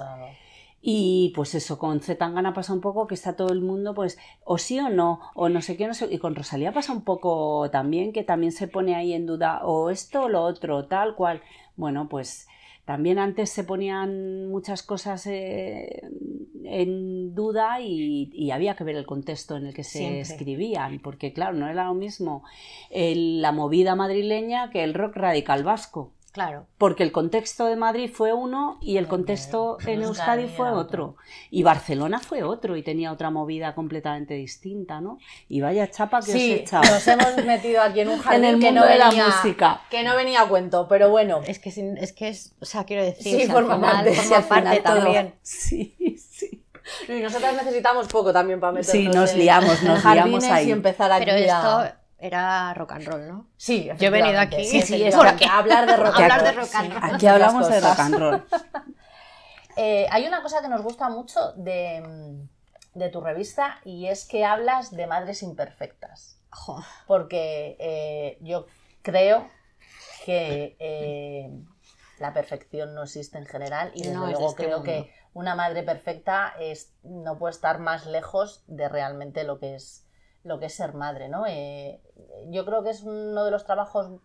Y pues eso, con Zetangana pasa un poco que está todo el mundo, pues, o sí o no, o no sé qué, no sé. Y con Rosalía pasa un poco también, que también se pone ahí en duda, o esto o lo otro, tal cual. Bueno, pues también antes se ponían muchas cosas eh, en duda y, y había que ver el contexto en el que se Siempre. escribían, porque claro, no era lo mismo el- la movida madrileña que el rock radical vasco. Claro. Porque el contexto de Madrid fue uno y el contexto en Euskadi fue otro. otro. Y Barcelona fue otro y tenía otra movida completamente distinta, ¿no? Y vaya chapa que os he Sí, echado. nos hemos metido aquí en un jardín En el que mundo no de la venía, música. Que no venía a cuento, pero bueno. Es que, sin- es que es, o sea, quiero decir, Sí, forma final parte, forma Sí, al parte todo- también. Sí, sí. Y nosotras necesitamos poco también para meternos Sí, nos en liamos, nos liamos ahí. y empezar aquí Pero esto era rock and roll, ¿no? Sí, Yo he venido aquí Sí, sí, es porque- hablar de rock and Hablar de roll, rock and sí. roll. Aquí Muchas hablamos de rock and roll. Eh, hay una cosa que nos gusta mucho de, de tu revista y es que hablas de madres imperfectas. Porque eh, yo creo que eh, la perfección no existe en general y desde No luego este creo mundo. que una madre perfecta es, no puede estar más lejos de realmente lo que es, lo que es ser madre. ¿no? Eh, yo creo que es uno de los trabajos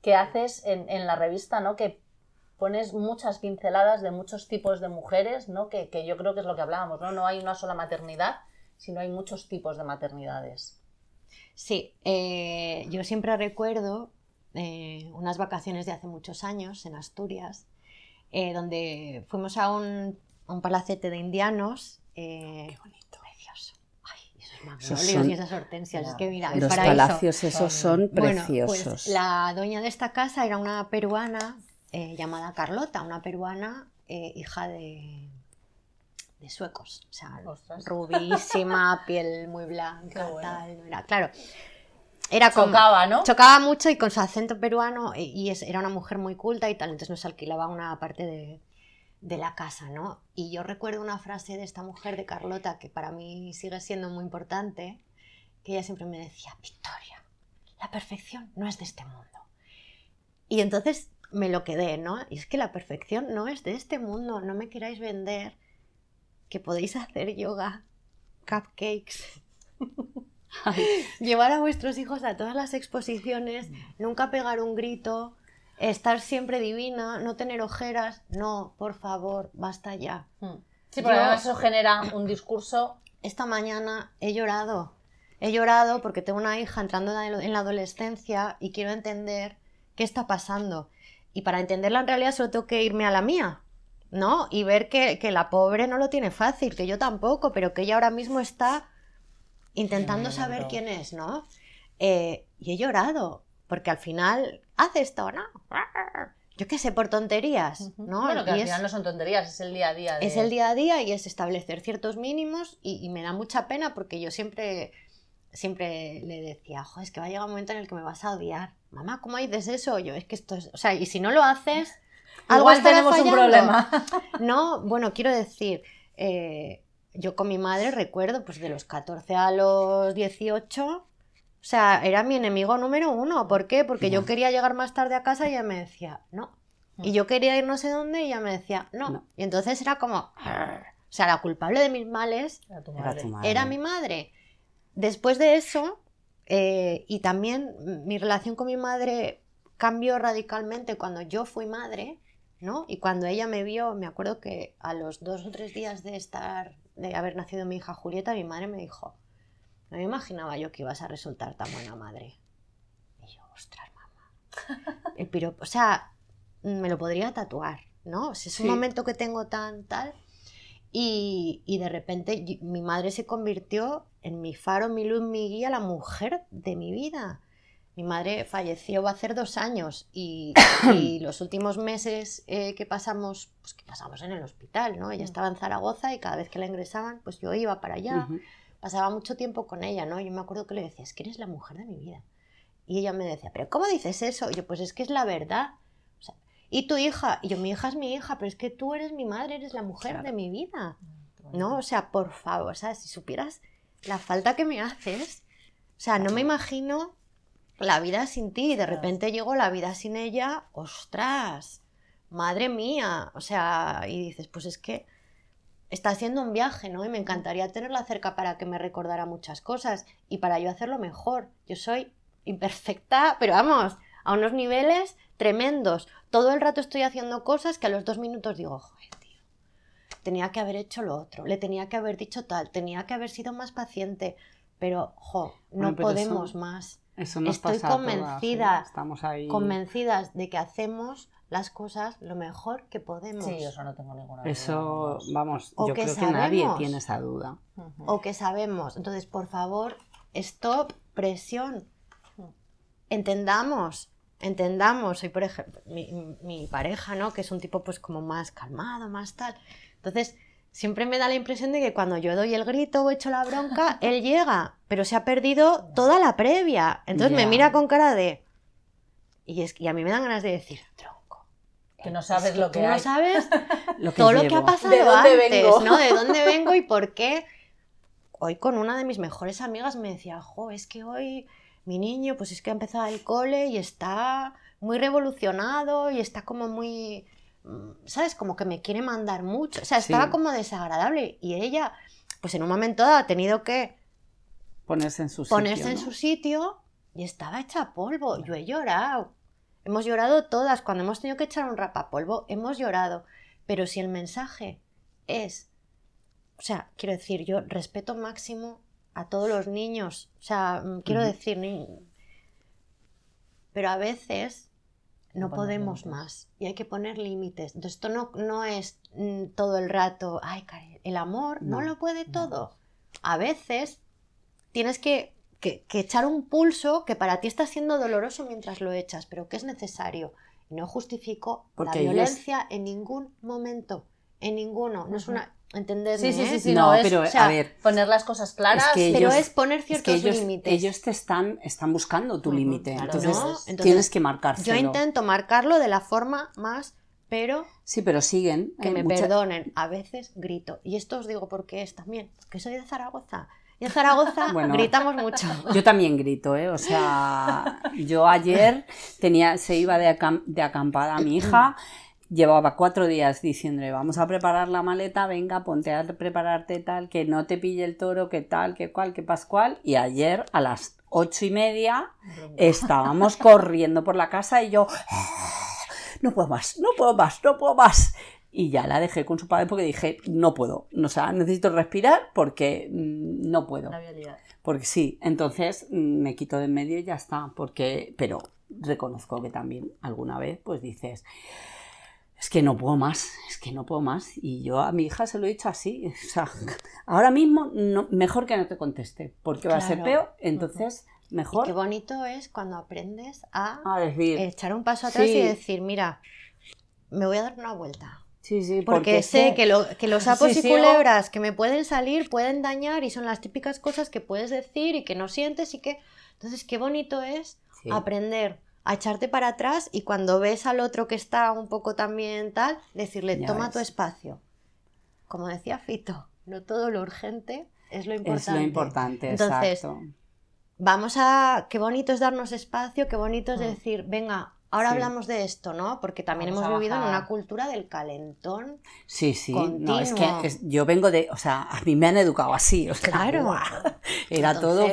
que haces en, en la revista, ¿no? que pones muchas pinceladas de muchos tipos de mujeres, ¿no? que, que yo creo que es lo que hablábamos, ¿no? no hay una sola maternidad, sino hay muchos tipos de maternidades. Sí, eh, yo siempre recuerdo eh, unas vacaciones de hace muchos años en Asturias, eh, donde fuimos a un un palacete de indianos. eh, Qué bonito. Precioso. Ay, esos Esos magnolios son- y esas hortensias. Es que mira, el Los paraíso. palacios esos son Bueno, preciosos. pues la dueña de esta casa era una peruana eh, llamada Carlota, una peruana eh, hija de, de suecos. O sea, Ostras. rubísima, piel muy blanca, bueno. tal. no era- claro, era como... Chocaba, ¿no? Chocaba mucho y con su acento peruano, y, y es- era una mujer muy culta y tal, entonces nos alquilaba una parte de, de la casa, ¿no? Y yo recuerdo una frase de esta mujer, de Carlota, que para mí sigue siendo muy importante, que ella siempre me decía, Victoria, la perfección no es de este mundo. Y entonces me lo quedé, ¿no? Y es que la perfección no es de este mundo, no me queráis vender que podéis hacer yoga, cupcakes, llevar a vuestros hijos a todas las exposiciones, nunca pegar un grito, estar siempre divina, no tener ojeras. No, por favor, basta ya. Mm. Sí, Yo- además eso genera un discurso. Esta mañana he llorado. He llorado porque tengo una hija entrando en la- en la adolescencia y quiero entender qué está pasando. Y para entenderla en realidad solo tengo que irme a la mía, ¿no? Y ver que, que la pobre no lo tiene fácil, que yo tampoco, pero que ella ahora mismo está intentando saber quién es, ¿no? Eh, y he llorado, porque al final hace esto, ¿no? Yo qué sé, por tonterías, ¿no? Bueno, que Y al es- final no son tonterías, es el día a día. de- es el día a día y es establecer ciertos mínimos y, y me da mucha pena porque yo siempre, siempre le decía, jo, es que va a llegar un momento en el que me vas a odiar. Mamá, ¿cómo dices eso? Yo, es que esto es... O sea, y si no lo haces, algo Igual tenemos un problema. No, bueno, quiero decir, eh, yo con mi madre recuerdo, pues de los 14 a los 18, o sea, era mi enemigo número uno. ¿Por qué? Porque yo quería llegar más tarde a casa y ella me decía, no. Y yo quería ir no sé dónde y ella me decía, no. No. Y entonces era como, "Arr". o sea, la culpable de mis males Era tu Era madre. tu madre. era mi madre. Después de eso, eh, y también mi relación con mi madre cambió radicalmente cuando yo fui madre, ¿no? Y cuando ella me vio, me acuerdo que a los dos o tres días de estar, de haber nacido mi hija Julieta, mi madre me dijo, no me imaginaba yo que ibas a resultar tan buena madre. Y yo, ostras, mamá. El piropo, o sea, me lo podría tatuar, ¿no? O sea, es un Sí. momento que tengo tan tal. Y, y de repente mi madre se convirtió en mi faro, mi luz, mi guía, la mujer de mi vida. Mi madre falleció hacer dos años y, y los últimos meses eh, que pasamos, pues que pasamos en el hospital, ¿no? Ella estaba en Zaragoza y cada vez que la ingresaban, pues yo iba para allá Ujú. Pasaba mucho tiempo con ella, ¿no? Yo me acuerdo que le decía, es que eres la mujer de mi vida. Y ella me decía, ¿pero cómo dices eso? Y yo, pues es que es la verdad. O sea, ¿y tu hija? Y yo, mi hija es mi hija, pero es que tú eres mi madre, eres la mujer Claro. de mi vida. ¿No? O sea, por favor, o sea, si supieras la falta que me haces, o sea, no me imagino la vida sin ti y de repente llegó la vida sin ella, ostras, madre mía, o sea, y dices, pues es que está haciendo un viaje, ¿no? Y me encantaría tenerla cerca para que me recordara muchas cosas y para yo hacerlo mejor. Yo soy imperfecta, pero vamos, a unos niveles tremendos. Todo el rato estoy haciendo cosas que a los dos minutos digo, joder, tío, tenía que haber hecho lo otro, le tenía que haber dicho tal, tenía que haber sido más paciente, pero, jo, no Bueno, pero eso- podemos más. Eso nos Estoy pasa a todas, ¿eh? convencida, Estamos ahí. Convencidas de que hacemos las cosas lo mejor que podemos. Sí, eso no tengo ninguna duda. Eso, vamos, O yo que creo que nadie sabemos. tiene esa duda. O que sabemos. Entonces, por favor, stop, presión. Entendamos, entendamos. Soy, por ejemplo, mi, mi pareja, ¿no? Que es un tipo pues como más calmado, más tal. Entonces, siempre me da la impresión de que cuando yo doy el grito o echo la bronca, él llega, pero se ha perdido toda la previa. Entonces me mira con cara de... Y, es, y a mí me dan ganas de decir, tronco. Que no es sabes lo que tú no hay". sabes Lo que todo lo que ha pasado ¿De dónde antes, vengo? ¿no? De dónde vengo y por qué. Hoy con una de mis mejores amigas me decía, jo, es que hoy mi niño, pues es que ha empezado el cole y está muy revolucionado y está como muy, ¿sabes? Como que me quiere mandar mucho. O sea, Sí. estaba como desagradable y ella, pues en un momento dado ha tenido que Ponerse en su sitio. ponerse en ¿no? su sitio y estaba hecha polvo. Yo he llorado. Hemos llorado todas. Cuando hemos tenido que echar un rapapolvo, hemos llorado. Pero si el mensaje es. O sea, quiero decir, yo respeto máximo a todos los niños. O sea, mm, quiero decir. ni- Pero a veces no podemos más y hay que poner límites. Entonces, esto no, no es mm, todo el rato, ay, Cari, el amor no, No, lo puede todo. A veces tienes que, que- que echar un pulso que para ti está siendo doloroso mientras lo echas, pero que es necesario. Y no justifico Porque la ellos- violencia en ningún momento, en ninguno. No es una... Entendedme, Sí, sí, sí, ¿eh? sí, No, no, es pero o sea, a ver, poner las cosas claras. Es que Pero es poner es que ciertos ellos, límites. ellos te están, están buscando tu límite. claro, entonces, ¿no? Entonces, tienes que marcárselo. Yo intento marcarlo de la forma más, pero Sí, pero siguen. que eh, me mucha- perdonen. A veces grito. Y esto os digo por qué es también, porque soy de Zaragoza. Y en Zaragoza Bueno. gritamos mucho. Yo también grito, ¿eh? O sea, yo ayer tenía, se iba de, acam- de acampada mi hija, llevaba cuatro días diciéndole, vamos a preparar la maleta, venga, ponte a prepararte tal, que no te pille el toro, que tal, que cual, que pascual. Y ayer a las ocho y media estábamos corriendo por la casa y yo, no puedo más, no puedo más, no puedo más. Y ya la dejé con su padre porque dije, no puedo, o sea, necesito respirar porque mm, no puedo. La. Porque sí, entonces mm, me quito de en medio y ya está. Porque, pero reconozco que también alguna vez pues dices, es que no puedo más, es que no puedo más. Y yo a mi hija se lo he dicho así. O sea, ahora mismo no- mejor que no te conteste, porque va a ser peor. Entonces, Y mejor qué bonito es cuando aprendes a a decir. echar un paso atrás Sí. y decir, mira, me voy a dar una vuelta. sí, sí, Porque, es sé que, lo- que los sapos Sí, y culebras que me pueden salir pueden dañar y son las típicas cosas que puedes decir y que no sientes y que... Entonces, qué bonito es aprender a echarte para atrás y cuando ves al otro que está un poco también tal, decirle, Ya toma ves. tu espacio. Como decía Fito, no todo lo urgente es lo importante. Es lo importante, Entonces, exacto. Vamos a... Qué bonito es darnos espacio, qué bonito es Mm. decir, venga, ahora Sí. hablamos de esto, ¿no? Porque también Vamos hemos vivido en una cultura del calentón. Sí, sí. No, es que es- yo vengo de. O sea, a mí me han educado así. O sea, Claro. Era todo.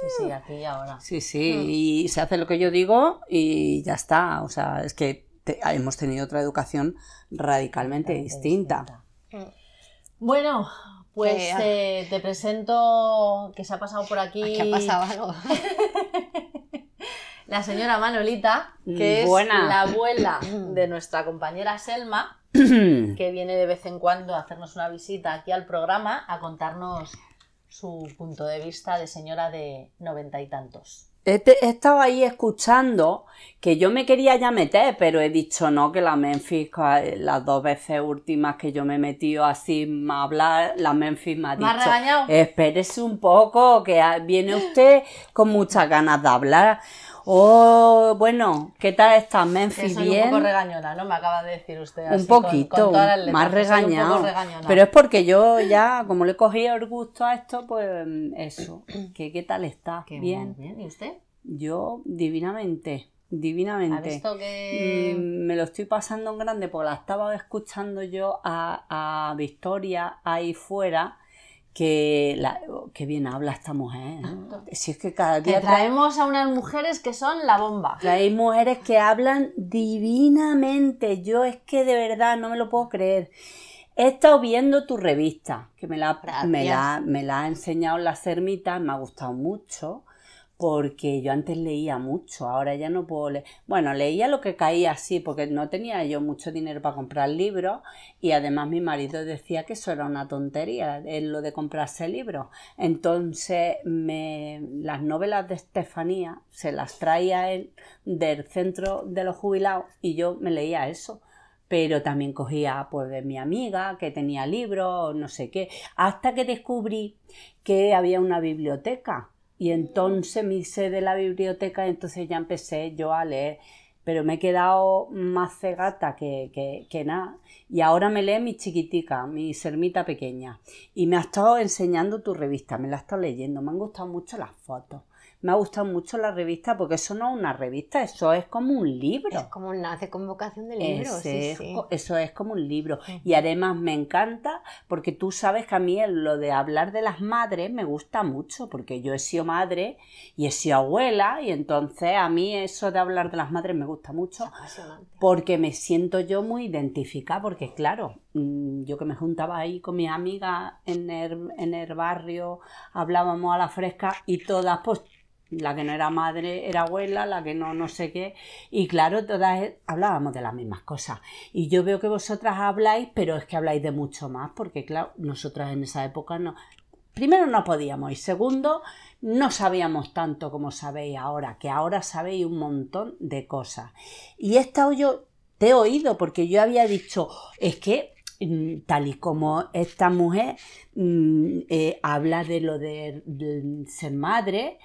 Sí, sí, aquí y ahora. Sí, sí, Mm. y se hace lo que yo digo y ya está. O sea, es que te- hemos tenido otra educación radicalmente distinta. Mm. Bueno, pues Que- eh, te presento que se ha pasado por aquí Aquí ha pasado algo. la señora Manolita, que es Buena. la abuela de nuestra compañera Selma, que viene de vez en cuando a hacernos una visita aquí al programa a contarnos su punto de vista de señora de noventa y tantos. He, te- he estado ahí escuchando que yo me quería ya meter, pero he dicho no, que la Memphis, que las dos veces últimas que yo me he metido así a hablar, la Memphis me ha ¿Me dicho, regañado? espérese un poco, que viene usted con muchas ganas de hablar. Oh, bueno, ¿qué tal estás, Memphis? soy Bien. un poco regañona, ¿no? Me acaba de decir usted así un poquito, con letras, más regañado. regañona. Pero es porque yo ya, como le cogido el gusto a esto, pues eso. que ¿Qué tal está? Que Bien. bien. ¿Y usted? Yo, divinamente, ¿Ha divinamente. visto que...? Mm, me lo estoy pasando en grande porque la estaba escuchando yo a, a Victoria ahí fuera. Que, la, que bien habla esta mujer. Si es que cada día trae- traemos a unas mujeres que son la bomba. hay mujeres que hablan divinamente. Yo es que de verdad no me lo puedo creer. He estado viendo tu revista, que me la, Gracias. me la, me la ha enseñado la Sermita, me ha gustado mucho, porque yo antes leía mucho, ahora ya no puedo leer. Bueno, leía lo que caía así, porque no tenía yo mucho dinero para comprar libros, y además mi marido decía que eso era una tontería, eh, lo de comprarse libros. Entonces, me, las novelas de Estefanía se las traía él del centro de los jubilados y yo me leía eso. Pero también cogía pues de mi amiga que tenía libros, no sé qué, hasta que descubrí que había una biblioteca. Y entonces me hice de la biblioteca y entonces ya empecé yo a leer. Pero me he quedado más cegata que, que, que nada. Y ahora me lee mi chiquitica, mi sermita pequeña. Y me ha estado enseñando tu revista, me la he estado leyendo. Me han gustado mucho las fotos. Me ha gustado mucho la revista porque eso no es una revista, eso es como un libro. Es como nace convocación de libros. Ese sí, es sí. co- Eso es como un libro. Y además me encanta porque tú sabes que a mí lo de hablar de las madres me gusta mucho porque yo he sido madre y he sido abuela y entonces a mí eso de hablar de las madres me gusta mucho porque me siento yo muy identificada, porque claro, mm, yo que me juntaba ahí con mis amigas en el, en el barrio, hablábamos a la fresca y todas pues la que no era madre era abuela, la que no no sé qué, y claro, todas hablábamos de las mismas cosas. Y yo veo que vosotras habláis, pero es que habláis de mucho más, porque claro, nosotras en esa época no, primero no podíamos y segundo no sabíamos tanto como sabéis ahora, que ahora sabéis un montón de cosas. Y he estado yo, te he oído, porque yo había dicho, es que mm, tal y como esta mujer mm, eh, habla de lo de ser madre,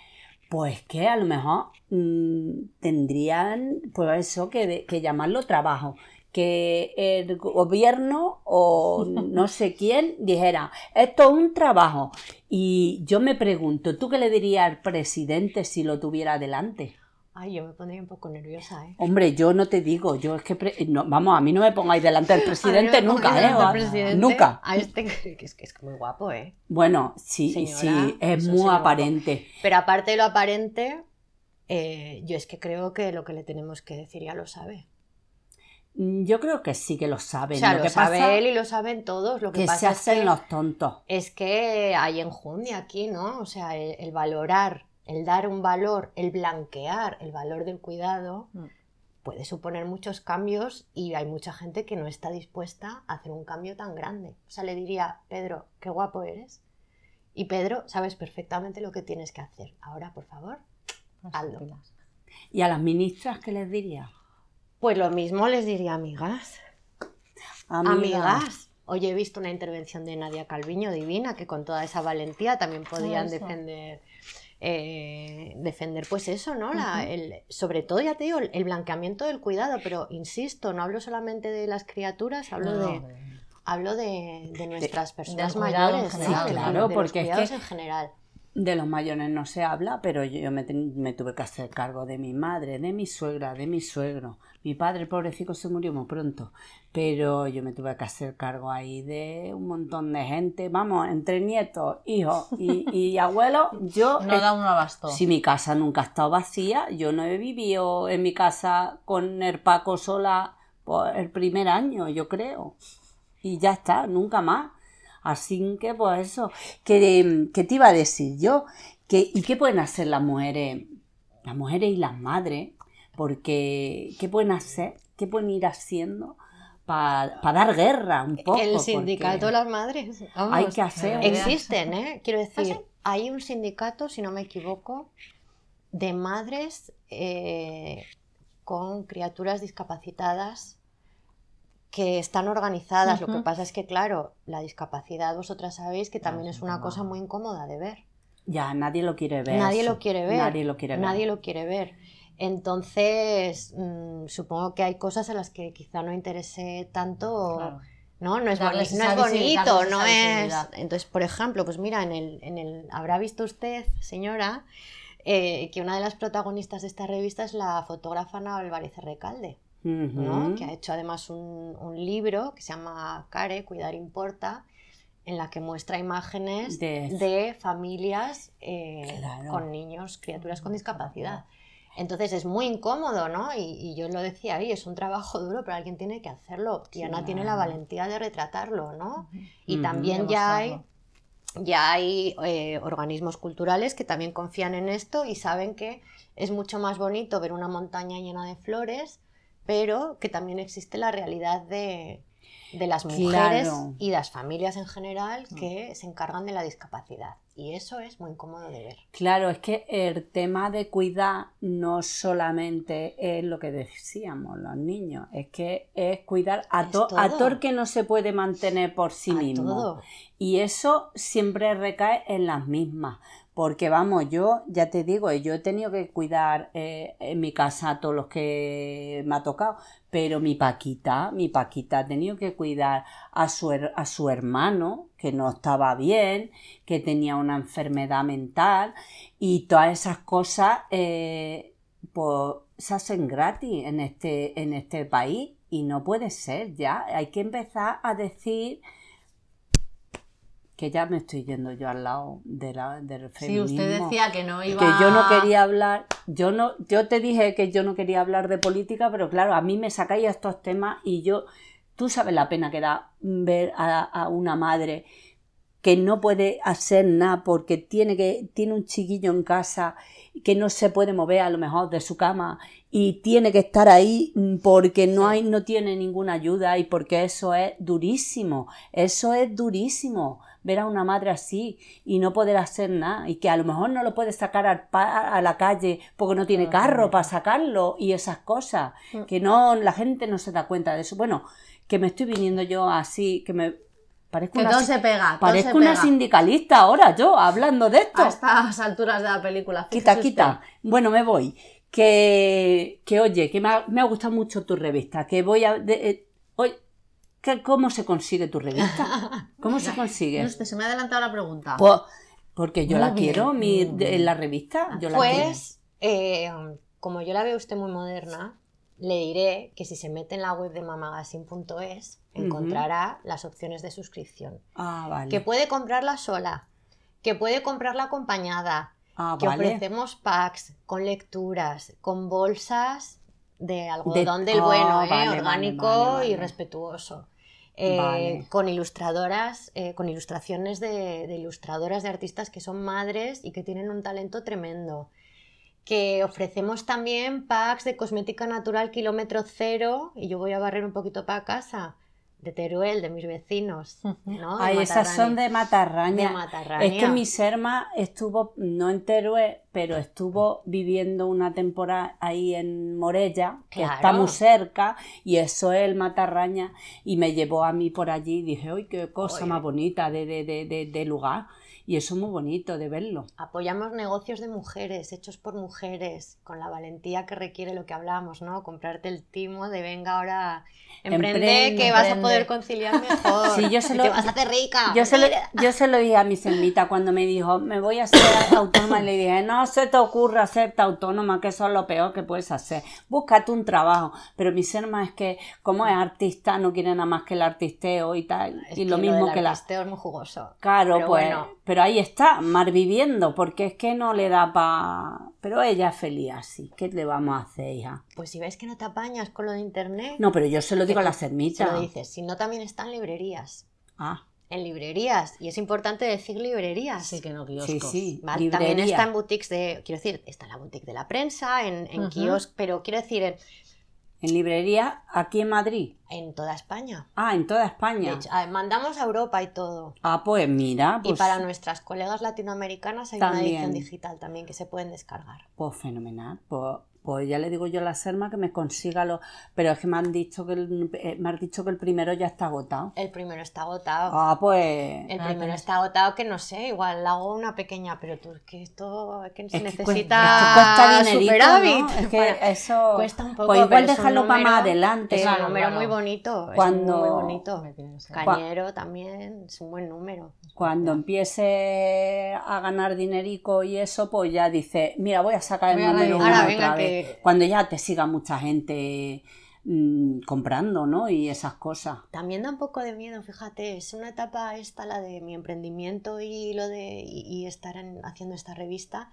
pues que a lo mejor mm, tendrían, pues eso, que, que llamarlo trabajo. Que el gobierno o no sé quién dijera, esto es un trabajo. Y yo me pregunto, ¿tú qué le dirías al presidente si lo tuviera delante? Ay, yo me pondría un poco nerviosa, ¿eh? Hombre, yo no te digo, yo es que, pre- no, vamos, a mí no me pongáis delante del presidente nunca, ¿eh? delante del O- presidente, Nunca. A este que es, que es muy guapo, ¿eh? Bueno, sí, Señora, sí, es muy guapo. aparente. Pero aparte de lo aparente, eh, yo es que creo que lo que le tenemos que decir ya lo sabe. Mm, Yo creo que sí que lo O saben. sea, lo lo, que sabe pasa él y lo saben todos. Lo que, que se pasa es hacen que, los tontos. es que hay enjundia aquí, ¿no? O sea, el, el valorar, el dar un valor, el blanquear el valor del cuidado Mm. puede suponer muchos cambios y hay mucha gente que no está dispuesta a hacer un cambio tan grande. O sea, le diría, Pedro, qué guapo eres. Y Pedro, sabes perfectamente lo que tienes que hacer. Ahora, por favor, hazlo. ¿Y a las ministras qué les diría? Pues lo mismo les diría, amigas. Amiga, Amigas. Hoy he visto una intervención de Nadia Calviño divina que con toda esa valentía también podían defender eh, defender pues eso, ¿no? La- el- sobre todo, ya te digo, el, el blanqueamiento del cuidado, pero insisto, no hablo solamente de las criaturas, hablo No, de hablo de, de nuestras personas mayores. De- claro, porque es cuidados que- en general. De los mayores no se habla, pero yo me, tuve que hacer cargo de mi madre, de mi suegra, de mi suegro. Mi padre, pobrecito, se murió muy pronto, pero yo me tuve que hacer cargo ahí de un montón de gente. Vamos, entre nietos, hijos y, y abuelos, yo... No da un abasto. Si mi casa nunca ha estado vacía, yo no he vivido en mi casa con el Paco sola por el primer año, yo creo. Y ya está, nunca más. Así que, pues eso. ¿Qué, qué te iba a decir yo? ¿Qué, ¿Y qué pueden hacer las mujeres? Las mujeres y las madres. Porque, ¿qué pueden hacer? ¿Qué pueden ir haciendo para dar guerra un poco? el Porque sindicato de las madres. vamos. Hay que hacer... Ex- Existen, ¿eh? Quiero ¿Ah, decir, hay un sindicato, si no me equivoco, de madres eh, con criaturas discapacitadas que están organizadas. Lo que pasa es que, claro, la discapacidad, vosotras sabéis que también es es un una cosa muy incómoda de ver. Ya, nadie lo quiere ver. Nadie lo quiere ver. Nadie lo quiere ver. Nadie lo quiere ver. Entonces, mm, supongo que hay cosas a las que quizá no interese tanto Claro. ¿no? No es, no es bonito, no es... Entonces, por ejemplo, pues mira, en el, en el... habrá visto usted, señora, eh, que una de las protagonistas de esta revista es la fotógrafa Ana Álvarez Recalde, Que ha hecho además un, un libro que se llama Care, Cuidar Importa, en la que muestra imágenes De- de, familias eh, Claro. con niños, criaturas con discapacidad. Entonces es muy incómodo, ¿no? Y, y yo lo decía ahí, es un trabajo duro, pero alguien tiene que hacerlo. Y Ana tiene la valentía de retratarlo, ¿no? Y Ujú. también ya hay, ya hay eh, organismos culturales que también confían en esto y saben que es mucho más bonito ver una montaña llena de flores, pero que también existe la realidad de, de las mujeres Claro. y las familias en general que se encargan de la discapacidad. Y eso es muy incómodo de ver. Claro, es que el tema de cuidar no solamente es lo que decíamos los niños, es que es cuidar a, to- a todo. el que no se puede mantener por sí A mismo. todo. Y eso siempre recae en las mismas. Porque vamos, yo ya te digo, yo he tenido que cuidar eh, en mi casa a todos los que me ha tocado, pero mi Paquita, mi Paquita ha tenido que cuidar a su, a su hermano, que no estaba bien, que tenía una enfermedad mental, y todas esas cosas eh, pues, se hacen gratis en este, en este país, y no puede ser ya. Hay que empezar a decir que ya me estoy yendo yo al lado de la, del Sí, feminismo. usted decía que no iba que yo no quería hablar, yo no, yo te dije que yo no quería hablar de política, pero claro, a mí me sacáis estos temas y yo, tú sabes la pena que da ver a, a una madre que no puede hacer nada porque tiene que tiene un chiquillo en casa que no se puede mover a lo mejor de su cama y tiene que estar ahí porque no hay no tiene ninguna ayuda y porque eso es durísimo eso es durísimo ver a una madre así y no poder hacer nada y que a lo mejor no lo puede sacar al a la calle porque no tiene carro para sacarlo y esas cosas Mm. que no la gente no se da cuenta de eso bueno que me estoy viniendo yo así que me parezco Que una, todo se pega. todo parezco se una pega. sindicalista ahora yo hablando de esto A estas alturas de la película. quita quita bueno me voy que que oye que me ha, me ha gustado mucho tu revista que voy a de- eh, que- cómo se consigue tu revista cómo se consigue usted. Se me ha adelantado la pregunta. Pues, porque yo Muy la bien, quiero, mi, bien. la revista, yo la quiero. Pues, eh, como yo la veo usted muy moderna, le diré que si se mete en la web de mamagazine.es encontrará las opciones de suscripción. Ah, vale. Que puede comprarla sola, que puede comprarla acompañada, ah, que vale. ofrecemos packs con lecturas, con bolsas de algodón De- del Ah, bueno, ¿eh? vale, orgánico y respetuoso. Eh. Con ilustradoras, eh, con ilustraciones de, de ilustradoras de artistas que son madres y que tienen un talento tremendo. Que ofrecemos también packs de cosmética natural kilómetro cero, y yo voy a barrer un poquito para casa, de Teruel, de mis vecinos. ¿no? Ay, esas son de Matarraña. De Matarraña. Es que mi serma estuvo, no en Teruel, pero estuvo viviendo una temporada ahí en Morella, que Claro. está muy cerca, y eso es el Matarraña, y me llevó a mí por allí, y dije, ¡ay, qué cosa Oye. más bonita de, de, de, de, lugar! Y eso es muy bonito de verlo. Apoyamos negocios de mujeres, hechos por mujeres, con la valentía que requiere lo que hablamos, ¿no? Comprarte el timo de venga ahora, emprende, Emprende, que vas a emprende. Poder conciliar mejor. Sí, yo se lo- te vas a hacer rica. Yo se, lo, yo se lo dije a mi Selmita cuando me dijo, me voy a hacer autónoma, y le dije, no se te ocurra hacerte autónoma, que eso es lo peor que puedes hacer. Búscate un trabajo. Pero mi Selma es que, como es artista, no quiere nada más que el artisteo y tal. Es y lo mismo del que la... artisteo es muy jugoso. Claro, Pero pues, bueno. Pero ahí está, mal viviendo, porque es que no le da pa... Pero ella es feliz así, ¿qué le vamos a hacer, hija? Pues si ves que no te apañas con lo de internet, No, pero yo se lo digo a la se Selmita. lo dices. Si no, también están librerías. Ah, En librerías. Y es importante decir librerías. Sí, que no, sí, kioscos. sí, ¿vale? También está en boutiques de, quiero decir, está en la boutique de la prensa, en, en pero quiero decir, en, En librería, aquí en Madrid. en toda España. Ah, en toda España. hecho, mandamos a Europa y todo. Ah, pues mira, y pues, para nuestras colegas latinoamericanas hay una edición digital también que se pueden descargar. pues fenomenal. Pues, pues ya le digo yo a la Serma que me consiga lo. Pero es que me han dicho que el, eh, me has dicho que el primero ya está agotado. El primero está agotado. Ah, pues. El Ah, primero tienes- está agotado que no sé, igual hago una pequeña, pero tú es que esto es que se Es necesita cuesta, es que cuesta dinerito, superávit. ¿no? Es que para- eso. cuesta un poco, pues igual dejarlo para más adelante. Es un número claro. muy bonito. Cuando- Es muy bonito. Cañero también es un buen número. Cuando empiece a ganar dinerico y eso, pues ya dice, mira, voy a sacar el número. Ahora, otra venga, vez. Cuando ya te siga mucha gente mm, comprando, ¿no? Y esas cosas. También da un poco de miedo, fíjate, es una etapa esta, la de mi emprendimiento y lo de y, y estar en- haciendo esta revista,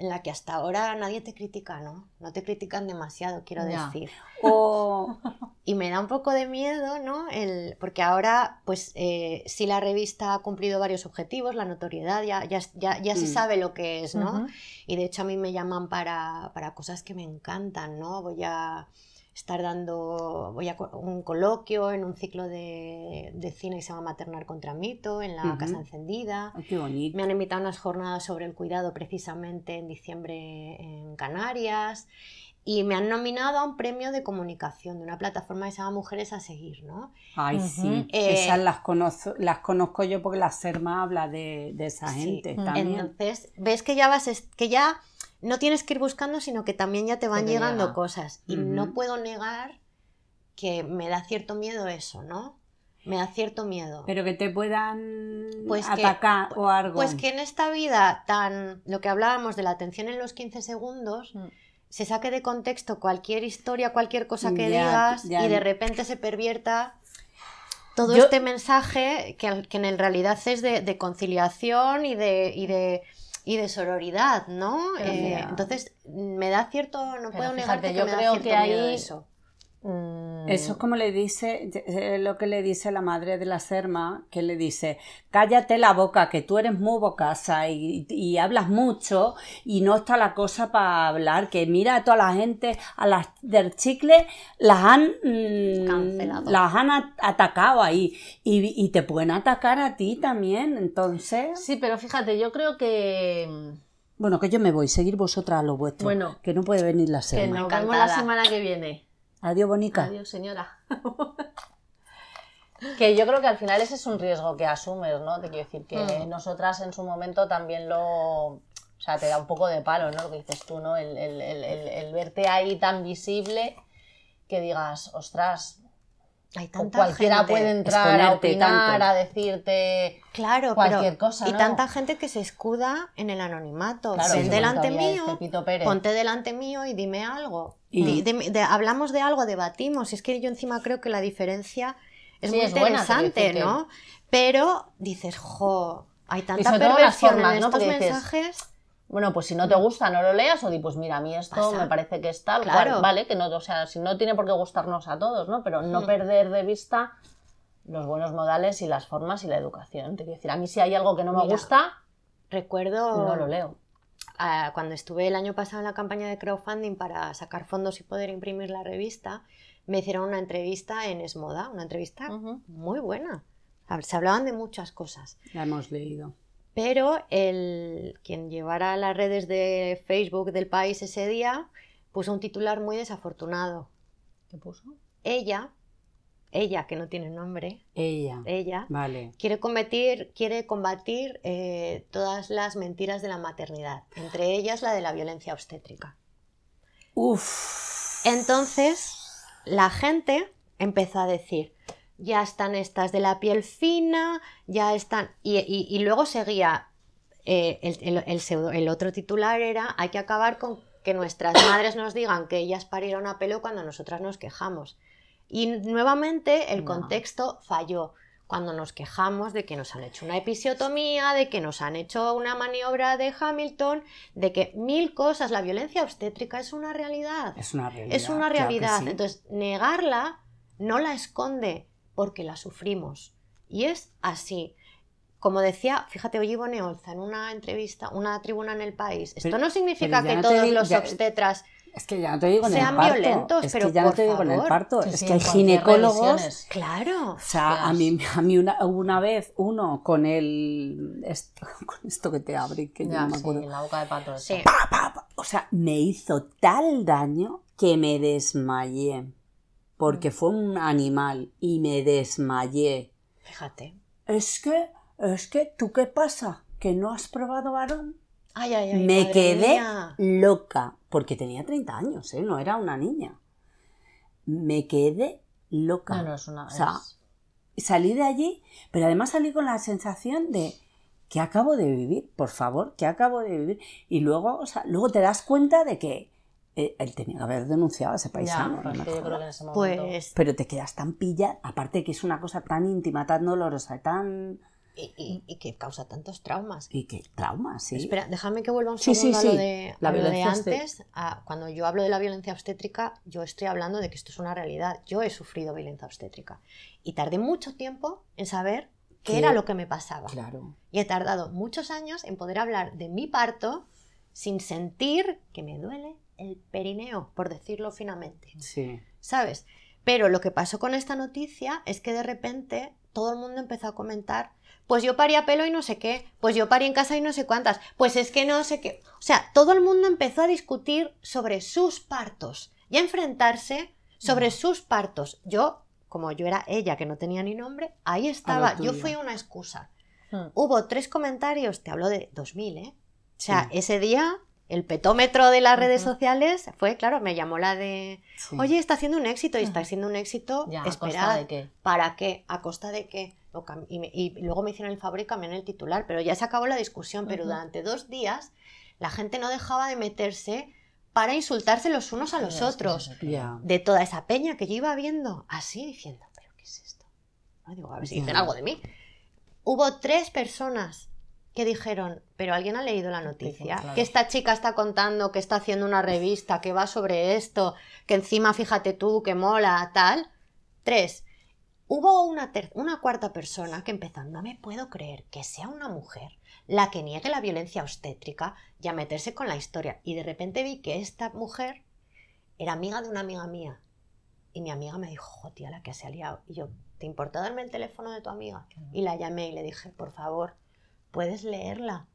en la que hasta ahora nadie te critica, ¿no? No te critican demasiado, quiero decir. O Y me da un poco de miedo, ¿no? El, porque ahora, pues, eh, sí la revista ha cumplido varios objetivos, la notoriedad, ya, ya, ya, ya se Mm. sabe lo que es, ¿no? Y de hecho a mí me llaman para, para cosas que me encantan, ¿no? Voy a estar dando voy a un coloquio en un ciclo de, de cine que se llama Maternar contra Mito, en la Ujú. Casa Encendida. Ay, qué bonito. Me han invitado a unas jornadas sobre el cuidado precisamente en diciembre en Canarias y me han nominado a un premio de comunicación de una plataforma que se llama Mujeres a Seguir, ¿no? Ay, Ujú. sí. Eh, Esas las conozco, las conozco yo porque la Serma habla de, de esa Sí. gente también. Entonces, ves que ya vas, es- que ya no tienes que ir buscando, sino que también ya te van te llegando llega. cosas. Y no puedo negar que me da cierto miedo eso, ¿no? Me da cierto miedo. Pero que te puedan Pues que- atacar o algo. Pues que en esta vida tan, lo que hablábamos de la atención en los 15 segundos, Mm. se saque de contexto cualquier historia, cualquier cosa que Ya, digas ya. y de repente se pervierta todo Yo- este mensaje que en realidad es de, de conciliación y de, y de y de sororidad, ¿no? Eh, entonces me da cierto, no Pero puedo negar fíjate, que yo me da creo cierto que miedo ahí- eso. Mm, Eso es como le dice, eh, lo que le dice la madre de la Serma, que le dice, cállate la boca, que tú eres muy bocasa y, y hablas mucho y no está la cosa para hablar, que mira a toda la gente, a las del chicle, las han, mm, Cancelado. las han atacado ahí y, y te pueden atacar a ti también, entonces... Sí, pero fíjate, yo creo que, Bueno, que yo me voy, seguir vosotras a lo vuestro, Bueno, que no puede venir la que Serma. nos vemos la semana que viene. Adiós, bonica. Adiós, señora. que yo creo que al final ese es un riesgo que asumes, ¿no? Te quiero decir que Mm. nosotras en su momento también lo... O sea, te da un poco de palo, ¿no? Lo que dices tú, ¿no? El, el- el- el- el verte ahí tan visible que digas, ostras, Hay tanta cualquiera gente. puede entrar a opinar, tanto. a decirte... Claro, cualquier pero cosa, y ¿no? tanta gente que se escuda en el anonimato. Claro, Ven delante mío, ponte delante mío y dime algo. Y- de- hablamos de algo, debatimos. Y es que yo encima creo que la diferencia es Sí, muy es buena, quiero interesante, que- ¿no? Pero dices, jo, hay tanta perversión formas, en ¿no? estos mensajes. Bueno, pues si no te gusta, no lo leas, o di, pues mira, a mí esto Pasa. me parece que es tal, Claro. cual, vale, que no, o sea, si no tiene por qué gustarnos a todos, ¿no? Pero no Mm. perder de vista los buenos modales y las formas y la educación. Te quiero decir, a mí si hay algo que no me Mira. gusta, Recuerdo no lo leo. cuando estuve el año pasado en la campaña de crowdfunding para sacar fondos y poder imprimir la revista, me hicieron una entrevista en Esmoda, una entrevista muy buena. Se hablaban de muchas cosas. Ya hemos leído. Pero el, quien llevara las redes de Facebook del país ese día puso un titular muy desafortunado. ¿Qué puso? Ella, ella que no tiene nombre, Ella. ella, Vale. quiere combatir, quiere combatir eh, todas las mentiras de la maternidad, entre ellas la de la violencia obstétrica. Uf. Entonces, la gente empezó a decir, ya están estas de la piel fina, ya están... Y, y- y luego seguía, eh, el, el- el pseudo- el otro titular era, hay que acabar con que nuestras madres nos digan que ellas parieron a pelo cuando nosotras nos quejamos. Y nuevamente el No. contexto falló. Cuando nos quejamos de que nos han hecho una episiotomía, de que nos han hecho una maniobra de Hamilton, de que mil cosas, la violencia obstétrica es una realidad. Es una realidad. Es una claro que realidad. sí. Entonces, negarla no la esconde porque la sufrimos. Y es así. Como decía, fíjate, oye Ivone Olza en una entrevista, una tribuna en el país. Esto Pero- no significa que no todos digo- los ya- obstetras Es que ya no te digo en sean el parto. violentos, es pero que ya no te digo en el favor. parto. Sí, es sí, que hay ginecólogos. Claro. O sea, a mí, a mí una, una vez uno con el. Esto, con esto que te abre, que yo no me sí, acuerdo. en la boca de pato. Sí. esa. Pa, pa, pa. O sea, me hizo tal daño que me desmayé. Porque fue un animal y me desmayé. Fíjate. Es que, es que, ¿tú qué pasa? ¿Que no has probado varón? Ay, ay, ay. me quedé mía. loca, porque tenía 30 años, ¿eh? no era una niña. Me quedé loca. No, no, es una... O sea, es- salí de allí, pero además salí con la sensación de que acabo de vivir, por favor, que acabo de vivir. Y luego, o sea, luego te das cuenta de que él tenía que haber denunciado a ese Ya, paisano. pero no es me que yo creo que en ese momento... Pues. Pero te quedas tan pilla, aparte que es una cosa tan íntima, tan dolorosa, tan... Y, y- y que causa tantos traumas. Y que trauma, sí. Espera, déjame que vuelva un Sí, sí, segundo a lo sí. de, La a lo de antes. A- cuando yo hablo de la violencia obstétrica, yo estoy hablando de que esto es una realidad. Yo he sufrido violencia obstétrica. Y tardé mucho tiempo en saber qué Que- era lo que me pasaba. Claro. Y he tardado muchos años en poder hablar de mi parto sin sentir que me duele el perineo, por decirlo finamente. Sí. ¿sabes? Pero lo que pasó con esta noticia es que de repente todo el mundo empezó a comentar, pues yo parí a pelo y no sé qué, pues yo parí en casa y no sé cuántas, pues es que no sé qué. O sea, todo el mundo empezó a discutir sobre sus partos y a enfrentarse sobre sus partos. Yo, como yo era ella que no tenía ni nombre, ahí estaba, yo fui una excusa. Hmm. Hubo tres comentarios, te hablo de 2000, ¿eh? O sea, Sí. ese día el petómetro de las redes sociales fue, claro, me llamó la de sí. Oye, está haciendo un éxito y está Ujú. siendo un éxito. Ya, ¿a costa de qué? ¿Para qué? ¿A costa de qué? Y, me- y luego me hicieron el favor y cambiaron el titular, pero ya se acabó la discusión. Pero durante dos días la gente no dejaba de meterse para insultarse los unos a los otros. sí. De toda esa peña que yo iba viendo, así diciendo, ¿pero qué es esto? No digo, a ver si dicen algo de mí. Hubo tres personas que dijeron, pero alguien ha leído la noticia, claro. que esta chica está contando que está haciendo una revista que va sobre esto, que encima fíjate tú, que mola, tal. Tres, hubo una, ter- una cuarta persona que empezó, no me puedo creer que sea una mujer la que niegue la violencia obstétrica y a meterse con la historia. Y de repente vi que esta mujer era amiga de una amiga mía. Y mi amiga me dijo, jo, tía, la que se ha liado. Y yo, ¿te importa darme el teléfono de tu amiga? Y la llamé y le dije, por favor, puedes leerla.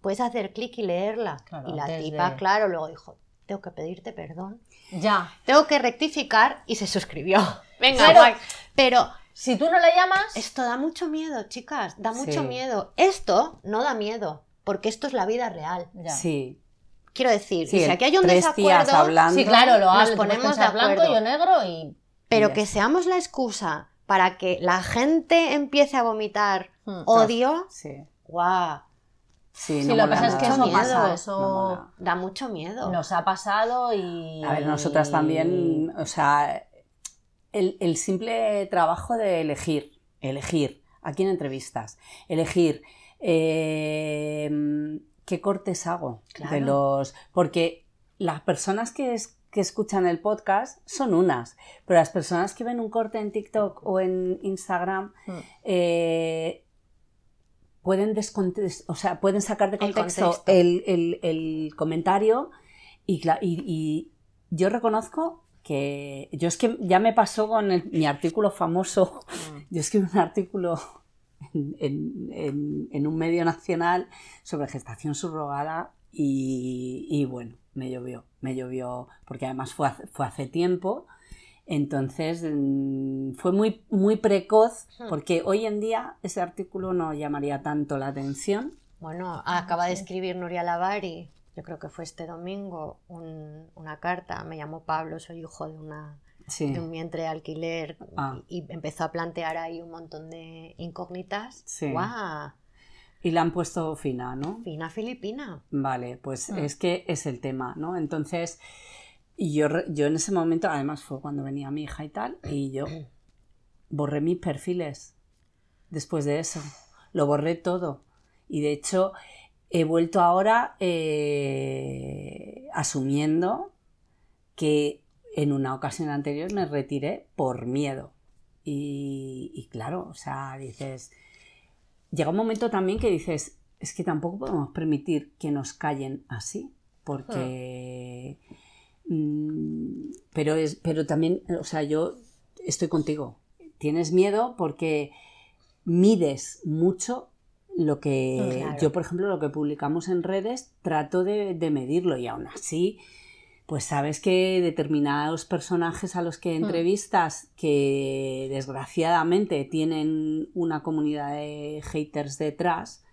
Puedes hacer clic y leerla. Claro, y la tipa, claro, luego dijo, tengo que pedirte perdón. Ya. Tengo que rectificar y se suscribió. Venga, Pero- guay. Pero Si tú no la llamas, esto da mucho miedo, chicas, da mucho Sí. miedo. Esto no da miedo, porque esto es la vida real. ya. Sí. Quiero decir, Sí, y si aquí hay un desacuerdo, hablando. Sí, claro, lo Nos ponemos de blanco, yo negro y pero que seamos la excusa para que la gente empiece a vomitar Hmm. odio, Sí. guau, Sí, Sí, no lo que pasa es que eso pasa, miedo. eso No da mucho miedo. nos ha pasado y... A ver, nosotras también, o sea, el, el simple trabajo de elegir, elegir a quién entrevistas, elegir eh, qué cortes hago de Claro. los. Porque las personas que, es- que escuchan el podcast son unas, pero las personas que ven un corte en TikTok o en Instagram Hmm. eh, pueden o sea, pueden sacar de contexto, el, el- el comentario y, cla- y- y yo reconozco que yo es que ya me pasó con mi artículo famoso, yo escribí un artículo en, en- en- en un medio nacional sobre gestación subrogada y, y bueno, me llovió, me llovió, porque además fue hace, fue hace tiempo, entonces mm, fue muy, muy precoz, Hmm. porque hoy en día ese artículo no llamaría tanto la atención. Bueno, acaba de escribir Nuria Lavari, yo creo que fue este domingo, un- una carta. Me llamó Pablo, soy hijo de, una, Sí, de un vientre de alquiler Ah. y, y empezó a plantear ahí un montón de incógnitas. Sí. ¡Guau! Y la han puesto fina, ¿no? Fina filipina. Vale, pues Mm. es que es el tema, ¿no? Entonces, yo, yo en ese momento, además fue cuando venía mi hija y tal, y yo borré mis perfiles después de eso. Lo borré todo. Y de hecho, he vuelto ahora eh, asumiendo que en una ocasión anterior me retiré por miedo. Y, y claro, o sea, dices, llega un momento también que dices, es que tampoco podemos permitir que nos callen así, porque... mm, pero, es, pero también, o sea, yo estoy contigo. Tienes miedo porque mides mucho lo que Claro. yo, por ejemplo, lo que publicamos en redes, trato de, de medirlo y aún así, pues sabes que determinados personajes a los que entrevistas que desgraciadamente tienen una comunidad de haters detrás,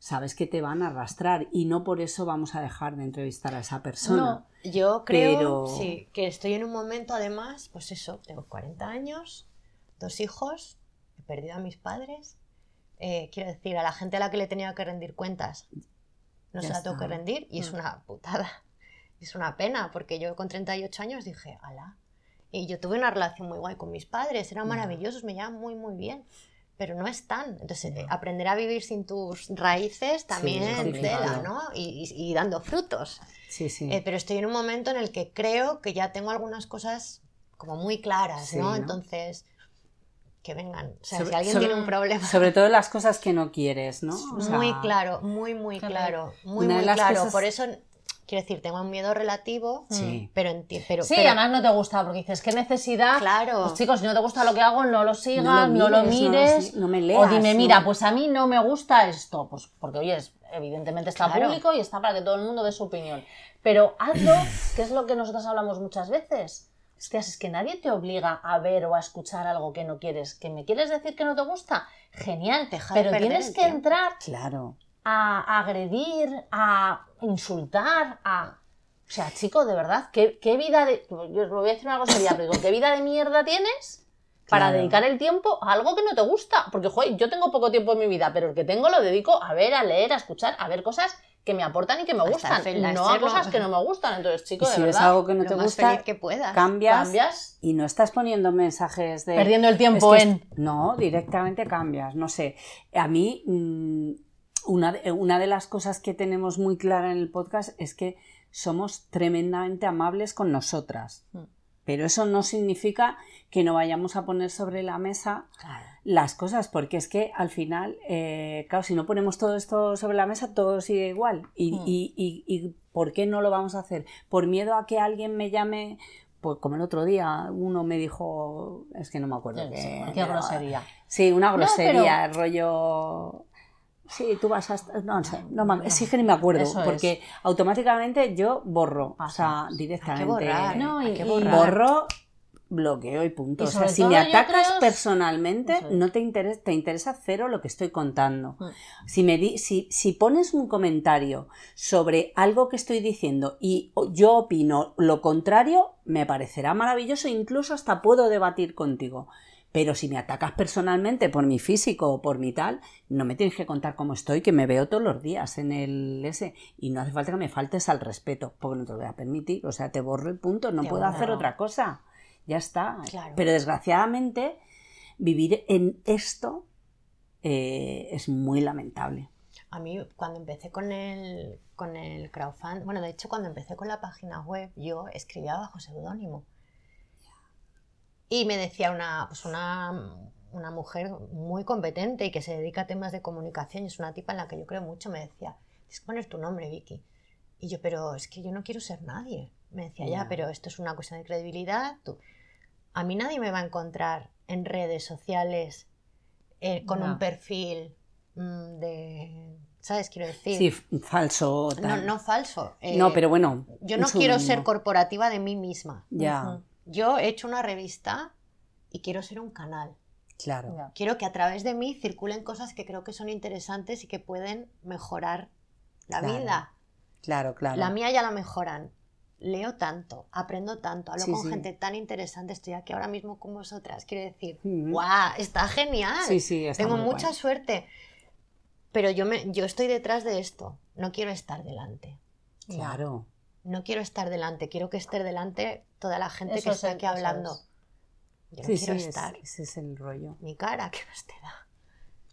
sabes que te van a arrastrar y no por eso vamos a dejar de entrevistar a esa persona. Yo creo Pero- sí, que estoy en un momento, además, pues eso, tengo 40 años, dos hijos, he perdido a mis padres. eh, quiero decir, a la gente a la que le tenía que rendir cuentas, no Ya se la tengo que rendir y es Mm. una putada. Es una pena, porque yo con 38 años dije, ala. Y yo tuve una relación muy guay con mis padres, eran maravillosos, me llevan muy, muy bien. Pero no están. Entonces, aprender a vivir sin tus raíces también es tela. ¿no? Y, y- y dando frutos. Sí, sí. Eh, pero estoy en un momento en el que creo que ya tengo algunas cosas como muy claras, Sí, ¿no? ¿no? Entonces, que vengan. O sea, Sobre- si alguien sobre- tiene un problema Sobre todo las cosas que no quieres, ¿no? O sea, muy claro, muy, muy Claro. claro, muy, Una de muy las claro. cosas- Por eso, quiero decir, tengo un miedo relativo, Sí. pero, enti- pero, Sí, pero- además no te gusta, porque dices, ¿qué necesidad? Claro. Pues chicos, si no te gusta lo que hago, no lo sigas, no lo mires. No lo mires, no me leas, o dime, no- mira, pues a mí no me gusta esto. Pues porque, oye, es- evidentemente está Claro. público y está para que todo el mundo dé su opinión. Pero hazlo, que es lo que nosotros hablamos muchas veces. Hostias, es que nadie te obliga a ver o a escuchar algo que no quieres. ¿Que me quieres decir que no te gusta? Genial, Deja de pero tienes que entrar Claro. A agredir, a insultar, a... O sea, chico, de verdad, ¿qué, qué vida de... Yo os voy a decir una cosa seria, pero digo, ¿qué vida de mierda tienes para Claro. dedicar el tiempo a algo que no te gusta? Porque, joder, yo tengo poco tiempo en mi vida, pero el que tengo lo dedico a ver, a leer, a escuchar, a ver cosas que me aportan y que me gustan, no a cosas que no me gustan. Entonces, chico, de si ves verdad, algo que no te gusta, feliz que puedas. cambias, cambias. y no estás poniendo mensajes de... Perdiendo el tiempo Es que en... No, directamente cambias, no sé. A mí, mm, una, de- una de las cosas que tenemos muy clara en el podcast es que somos tremendamente amables con nosotras. Mm. Pero eso no significa que no vayamos a poner sobre la mesa las cosas, porque es que al final, eh, claro, si no ponemos todo esto sobre la mesa, todo sigue igual. Y, Mm. y- y- y ¿por qué no lo vamos a hacer? ¿Por miedo a que alguien me llame? Pues como el otro día uno me dijo, es que no me acuerdo Yo qué pero- grosería. Sí, una No, grosería, rollo. Sí, tú vas a. estar- No, sé, no me- sí que ni me acuerdo, Eso es. porque automáticamente yo borro, o sea, directamente. borrar, No, hay y- que y- borrar. Borro, bloqueo y punto. Y o sea, si me atacas creo- personalmente, es. no te interesa, te interesa cero lo que estoy contando. Mm. Si, me di- si, si pones un comentario sobre algo que estoy diciendo y yo opino lo contrario, me parecerá maravilloso, incluso hasta puedo debatir contigo. Pero si me atacas personalmente por mi físico o por mi tal, no me tienes que contar cómo estoy, que me veo todos los días en el ese. Y no hace falta que me faltes al respeto, porque no te lo voy a permitir. O sea, te borro y punto, no Te puedo borro. hacer otra cosa. Ya está. Claro. Pero desgraciadamente, vivir en esto eh, es muy lamentable. A mí, cuando empecé con el, con el crowdfunding, bueno, de hecho, cuando empecé con la página web, yo escribía bajo seudónimo. Y me decía una, pues una, una mujer muy competente y que se dedica a temas de comunicación, y es una tipa en la que yo creo mucho, me decía, tienes que poner tu nombre, Vicky. Y yo, pero es que yo no quiero ser nadie. Me decía, ya, pero esto es una cuestión de credibilidad. Tú. A mí nadie me va a encontrar en redes sociales eh, con un perfil mm, de... ¿Sabes? Quiero decir... Sí, falso. no, tal. no falso. eh, No, pero bueno. Yo no quiero ser corporativa de mí misma. Ya. Yo he hecho una revista y quiero ser un canal. claro. Quiero que a través de mí circulen cosas que creo que son interesantes y que pueden mejorar la Claro, vida. Claro, claro. La mía ya la mejoran. Leo tanto, aprendo tanto, hablo Sí, con sí. gente tan interesante. Estoy aquí ahora mismo con vosotras. Quiero decir, Ujú. ¡guau! Está genial. Sí, sí, está Tengo muy mucha guay. suerte. Pero yo, me, yo estoy detrás de esto. No quiero estar delante. Claro. No quiero estar delante. Quiero que esté delante toda la gente Eso que es está el- aquí hablando. es. Yo no Sí, quiero sí, es- estar. ese es el rollo. Mi cara, ¿qué más te da?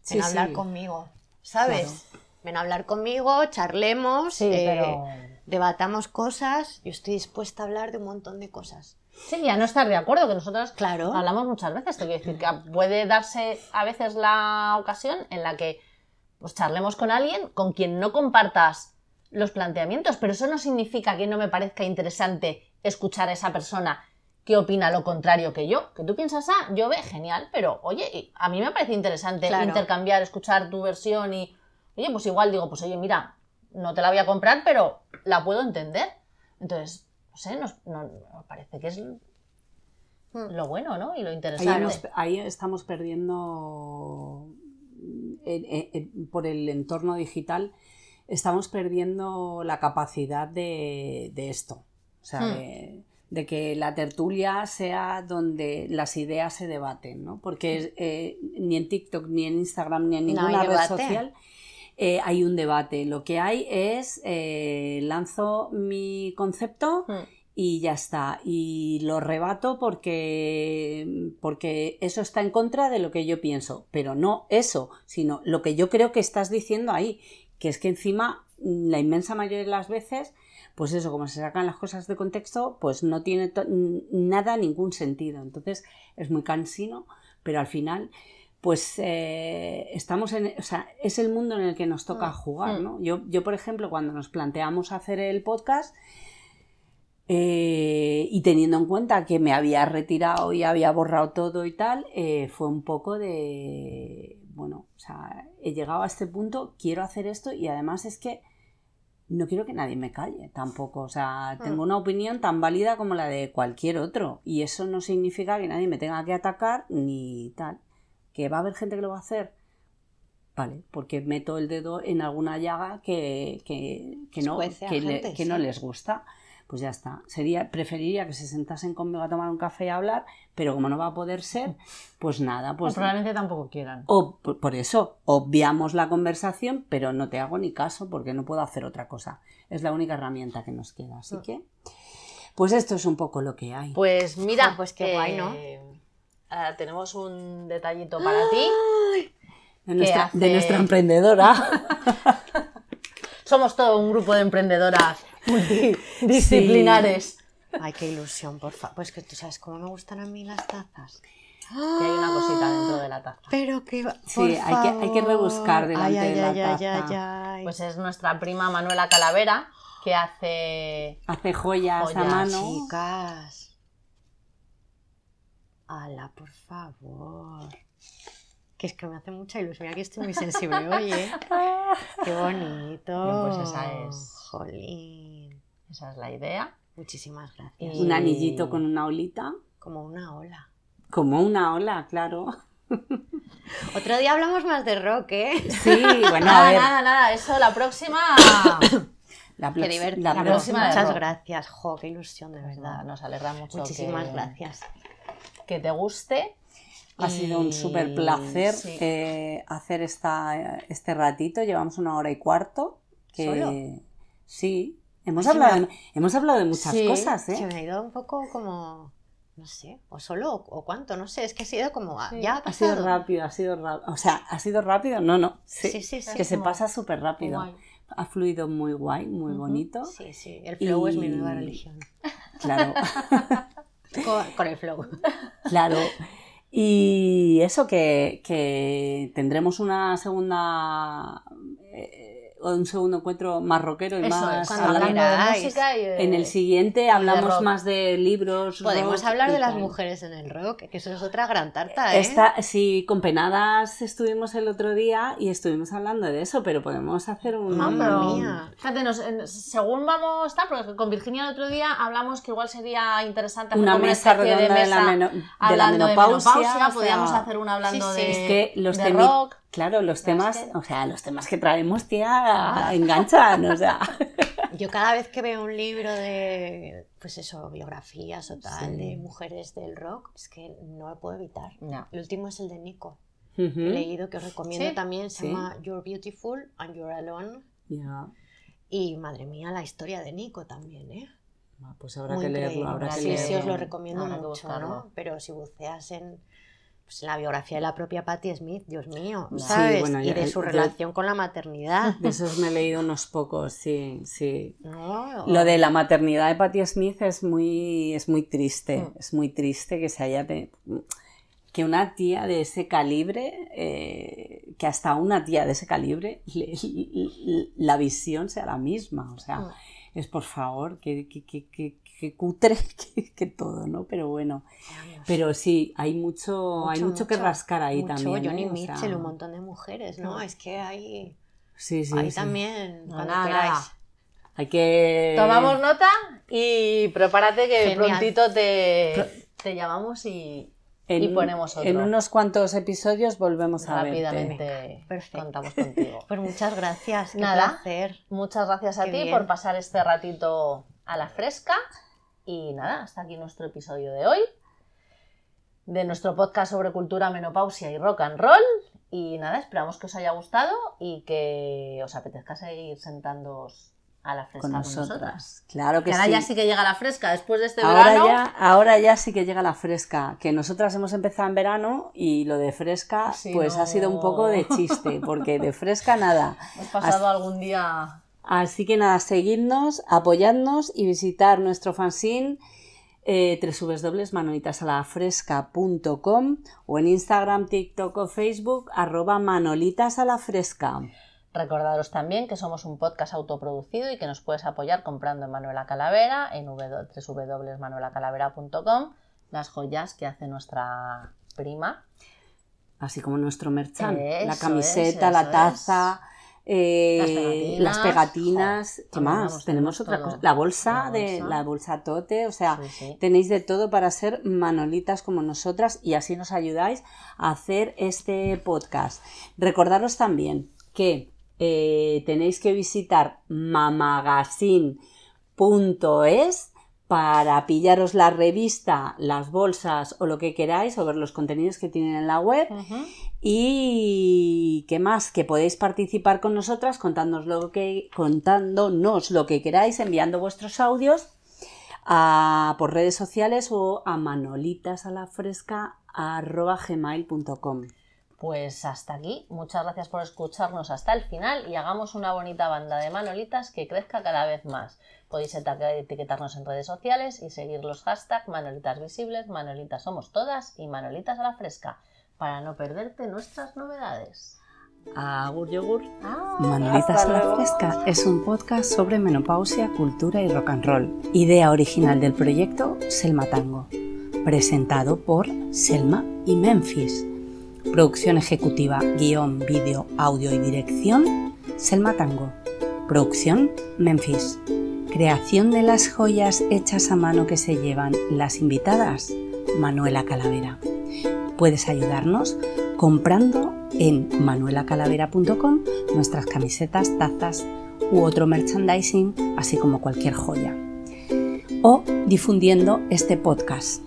Sí, Ven a hablar sí. conmigo. ¿Sabes? Ven a hablar conmigo, charlemos, Sí, eh, pero... debatamos cosas. Yo estoy dispuesta a hablar de un montón de cosas. Sí, ya no estar de acuerdo, que nosotros Claro. hablamos muchas veces. Te quiero decir que puede darse a veces la ocasión en la que pues charlemos con alguien con quien no compartas los planteamientos, pero eso no significa que no me parezca interesante escuchar a esa persona que opina lo contrario que yo. Que tú piensas, ah, yo ve, genial, pero oye, a mí me parece interesante Claro. intercambiar, escuchar tu versión y, oye, pues igual digo, pues oye, mira, no te la voy a comprar, pero la puedo entender. Entonces, no sé, nos, no- nos parece que es lo bueno, ¿no? Y lo Ahí, interesante. nos- ahí estamos perdiendo, en- en- en- por el entorno digital, estamos perdiendo la capacidad de, de esto. O sea, Hmm. de, de que la tertulia sea donde las ideas se debaten, ¿no? Porque eh, ni en TikTok, ni en Instagram, ni en No ninguna red debate. social eh, hay un debate. Lo que hay es, eh, lanzo mi concepto Hmm. y ya está. Y lo rebato porque, porque eso está en contra de lo que yo pienso. Pero no eso, sino lo que yo creo que estás diciendo ahí. Que es que encima, mm, la inmensa mayoría de las veces, pues eso, como se sacan las cosas de contexto, pues no tiene nada, ningún sentido. Entonces es muy cansino, pero al final, pues eh, estamos en, o sea, es el mundo en el que nos toca Mm, jugar, mm. ¿no? Yo, yo, por ejemplo, cuando nos planteamos hacer el podcast, eh, y teniendo en cuenta que me había retirado y había borrado todo y tal, eh, fue un poco de, bueno, o sea, he llegado a este punto, quiero hacer esto y además es que no quiero que nadie me calle tampoco, o sea, tengo una opinión tan válida como la de cualquier otro y eso no significa que nadie me tenga que atacar ni tal. ¿Que va a haber gente que lo va a hacer? Vale, porque meto el dedo en alguna llaga que, que, que no, que, le- que no les gusta. Pues ya está. Sería, preferiría que se sentasen conmigo a tomar un café y a hablar, pero como no va a poder ser, pues nada, O pues probablemente tampoco quieran. o por eso, obviamos la conversación, pero no te hago ni caso porque no puedo hacer otra cosa. Es la única herramienta que nos queda. Así que, pues esto es un poco lo que hay. Pues mira, Ah, pues qué guay, ¿no? ah, tenemos un detallito para ti. De que nuestra, hace- de nuestra emprendedora. Somos todo un grupo de emprendedoras multidisciplinares. Ay, qué ilusión, por favor. Pues que tú sabes cómo me gustan a mí las tazas. Que hay una cosita dentro de la taza. Pero que. Sí, por hay que- hay que favor. rebuscar delante Ay, ay, de la ay, ay, taza. ay, ay. Pues es nuestra prima Manuela Calavera, que hace... Hace joyas, a mano. Chicas. Ala, por favor. Que es que me hace mucha ilusión. Mira que estoy muy sensible, oye. Qué bonito. Bien, pues esa es- Jolín. Esa es la idea. Muchísimas gracias. Y- Un anillito con una olita. Como una ola. Como una ola, claro. Otro día hablamos más de rock, ¿eh? Sí, bueno, a Nada, ver. nada, nada. Eso la próxima... La, Qué divertido. la La próxima- de Muchas rock. gracias. Jo, qué ilusión, de Nada, verdad. nos alegra mucho Muchísimas que, gracias. que te guste. Ha sido un súper placer sí. eh, hacer esta, este ratito. Llevamos una hora y cuarto. Que, ¿Solo? Sí. Hemos se hablado, me hemos hablado de muchas Sí, cosas, Se ¿eh? me ha ido un poco como. No sé, o solo o, cuánto, no sé, es que ha sido como. ah, Sí, ya ha Ha sido pasado. rápido, ha sido rápido. O sea, ¿ha sido rápido? No, no. Sí, Sí, sí, sí. que se pasa súper rápido. Guay. Ha fluido muy guay, muy bonito. Sí, sí, el flow es mi nueva religión. Claro, Con, con el flow. claro. Y eso que, que tendremos una segunda eh, un segundo encuentro más rockero y Eso más es, cuando hablando de música y de... En el siguiente hablamos más de libros. Podemos hablar de las tal. mujeres en el rock, que eso es otra gran tarta, ¿eh? Esta, sí, con penadas estuvimos el otro día y estuvimos hablando de eso, pero podemos hacer un. Mamma mía. Fíjate, nos- según vamos, tal, porque con Virginia el otro día hablamos que igual sería interesante hacer Una como mesa especie redonda de, la, mesa meno- de la menopausia. podríamos hacer una hablando sí, sí, de, Es que los de rock. Claro, los temas, que- o sea, los temas que traemos, tía, enganchan, o sea. Yo cada vez que veo un libro de, pues eso, biografías o tal, Sí. de mujeres del rock, es que no lo puedo evitar. Ya. El último es el de Nico. He leído que os recomiendo Sí, también, se sí. llama You're Beautiful and You're Alone. Ya. Y madre mía, la historia de Nico también, ¿eh? Ah, Pues habrá Muy que leerlo, habrá que sí, sí, os lo leerlo. recomiendo Habrá mucho. ¿no? Pero si buceas en, pues, la biografía de la propia Patti Smith, Dios mío, Sí, ¿sabes? bueno, y de su yo- relación con la maternidad. De esos me he leído unos pocos, sí, sí. ¿no? Lo de la maternidad de Patti Smith es muy, es muy triste, Mm. es muy triste que se haya de- que una tía de ese calibre, eh, que hasta una tía de ese calibre, le- le- la visión sea la misma, o sea, Mm. es por favor, que, que, que, que- cutre que, que todo, ¿no? Pero bueno, pero sí, hay mucho, hay mucho, que rascar ahí Mucho, también. Johnny ¿eh? O sea, Mitchell, un montón de mujeres, ¿no? Es que hay, Sí, sí, hay sí. también, No, cuando nada, queráis. nada. Hay que... Tomamos nota y prepárate que Genial. prontito te, te llamamos y, en, y ponemos otro. En unos cuantos episodios volvemos a verte. rápidamente Perfecto. contamos contigo. Pues muchas gracias, qué Nada. placer. Muchas gracias a Qué ti bien. por pasar este ratito a la fresca. Y nada, hasta aquí nuestro episodio de hoy. De nuestro podcast sobre cultura, menopausia y rock and roll. Y nada, esperamos que os haya gustado y que os apetezca seguir sentándoos a la fresca con con, nosotras. nosotras. Claro que Que ahora sí. ya sí que llega la fresca después de este ahora, verano. ya, ahora ya sí que llega la fresca. Que nosotras hemos empezado en verano y lo de fresca Sí, pues no. ha sido un poco de chiste, porque de fresca nada. Hemos pasado algún día. Así que nada, seguidnos, apoyadnos y visitar nuestro fanzine eh, www.manolitasalafresca.com o en Instagram, TikTok o Facebook arroba manolitasalafresca. Recordaros también que somos un podcast autoproducido y que nos puedes apoyar comprando en Manuela Calavera en www.manuelacalavera.com las joyas que hace nuestra prima. Así como nuestro merchan, la camiseta, es, la taza, eh, Las pegatinas. las pegatinas, Jo, ¿qué más? tenemos otra todo. cosa, la bolsa La de bolsa. la bolsa tote, o sea, Sí, sí. tenéis de todo para ser manolitas como nosotras y así nos ayudáis a hacer este podcast. Recordaros también que eh, tenéis que visitar mamagazine.es para pillaros la revista, las bolsas o lo que queráis o ver los contenidos que tienen en la web. Y qué más, que podéis participar con nosotras contándonos lo que, contándonos lo que queráis, enviando vuestros audios a- por redes sociales o a manolitasalafresca.gmail.com Pues hasta aquí. Muchas gracias por escucharnos hasta el final y hagamos una bonita banda de manolitas que crezca cada vez más. Podéis etiquetarnos en redes sociales y seguir los hashtags Manolitas Visibles, Manolitas Somos Todas y Manolitas a la Fresca para no perderte nuestras novedades. Agur yogur. Ah, Manolitas a la. Fresca es un podcast sobre menopausia, cultura y rock and roll. Idea original del proyecto Selma Tango. Presentado por Selma y Memphis. Producción ejecutiva, guion, vídeo, audio y dirección Selma Tango. Producción Memphis. Creación de las joyas hechas a mano que se llevan las invitadas Manuela Calavera. Puedes ayudarnos comprando en manuelacalavera.com nuestras camisetas, tazas u otro merchandising, así como cualquier joya. O difundiendo este podcast.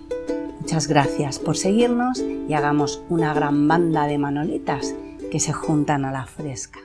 Muchas gracias por seguirnos y hagamos una gran banda de manolitas que se juntan a la fresca.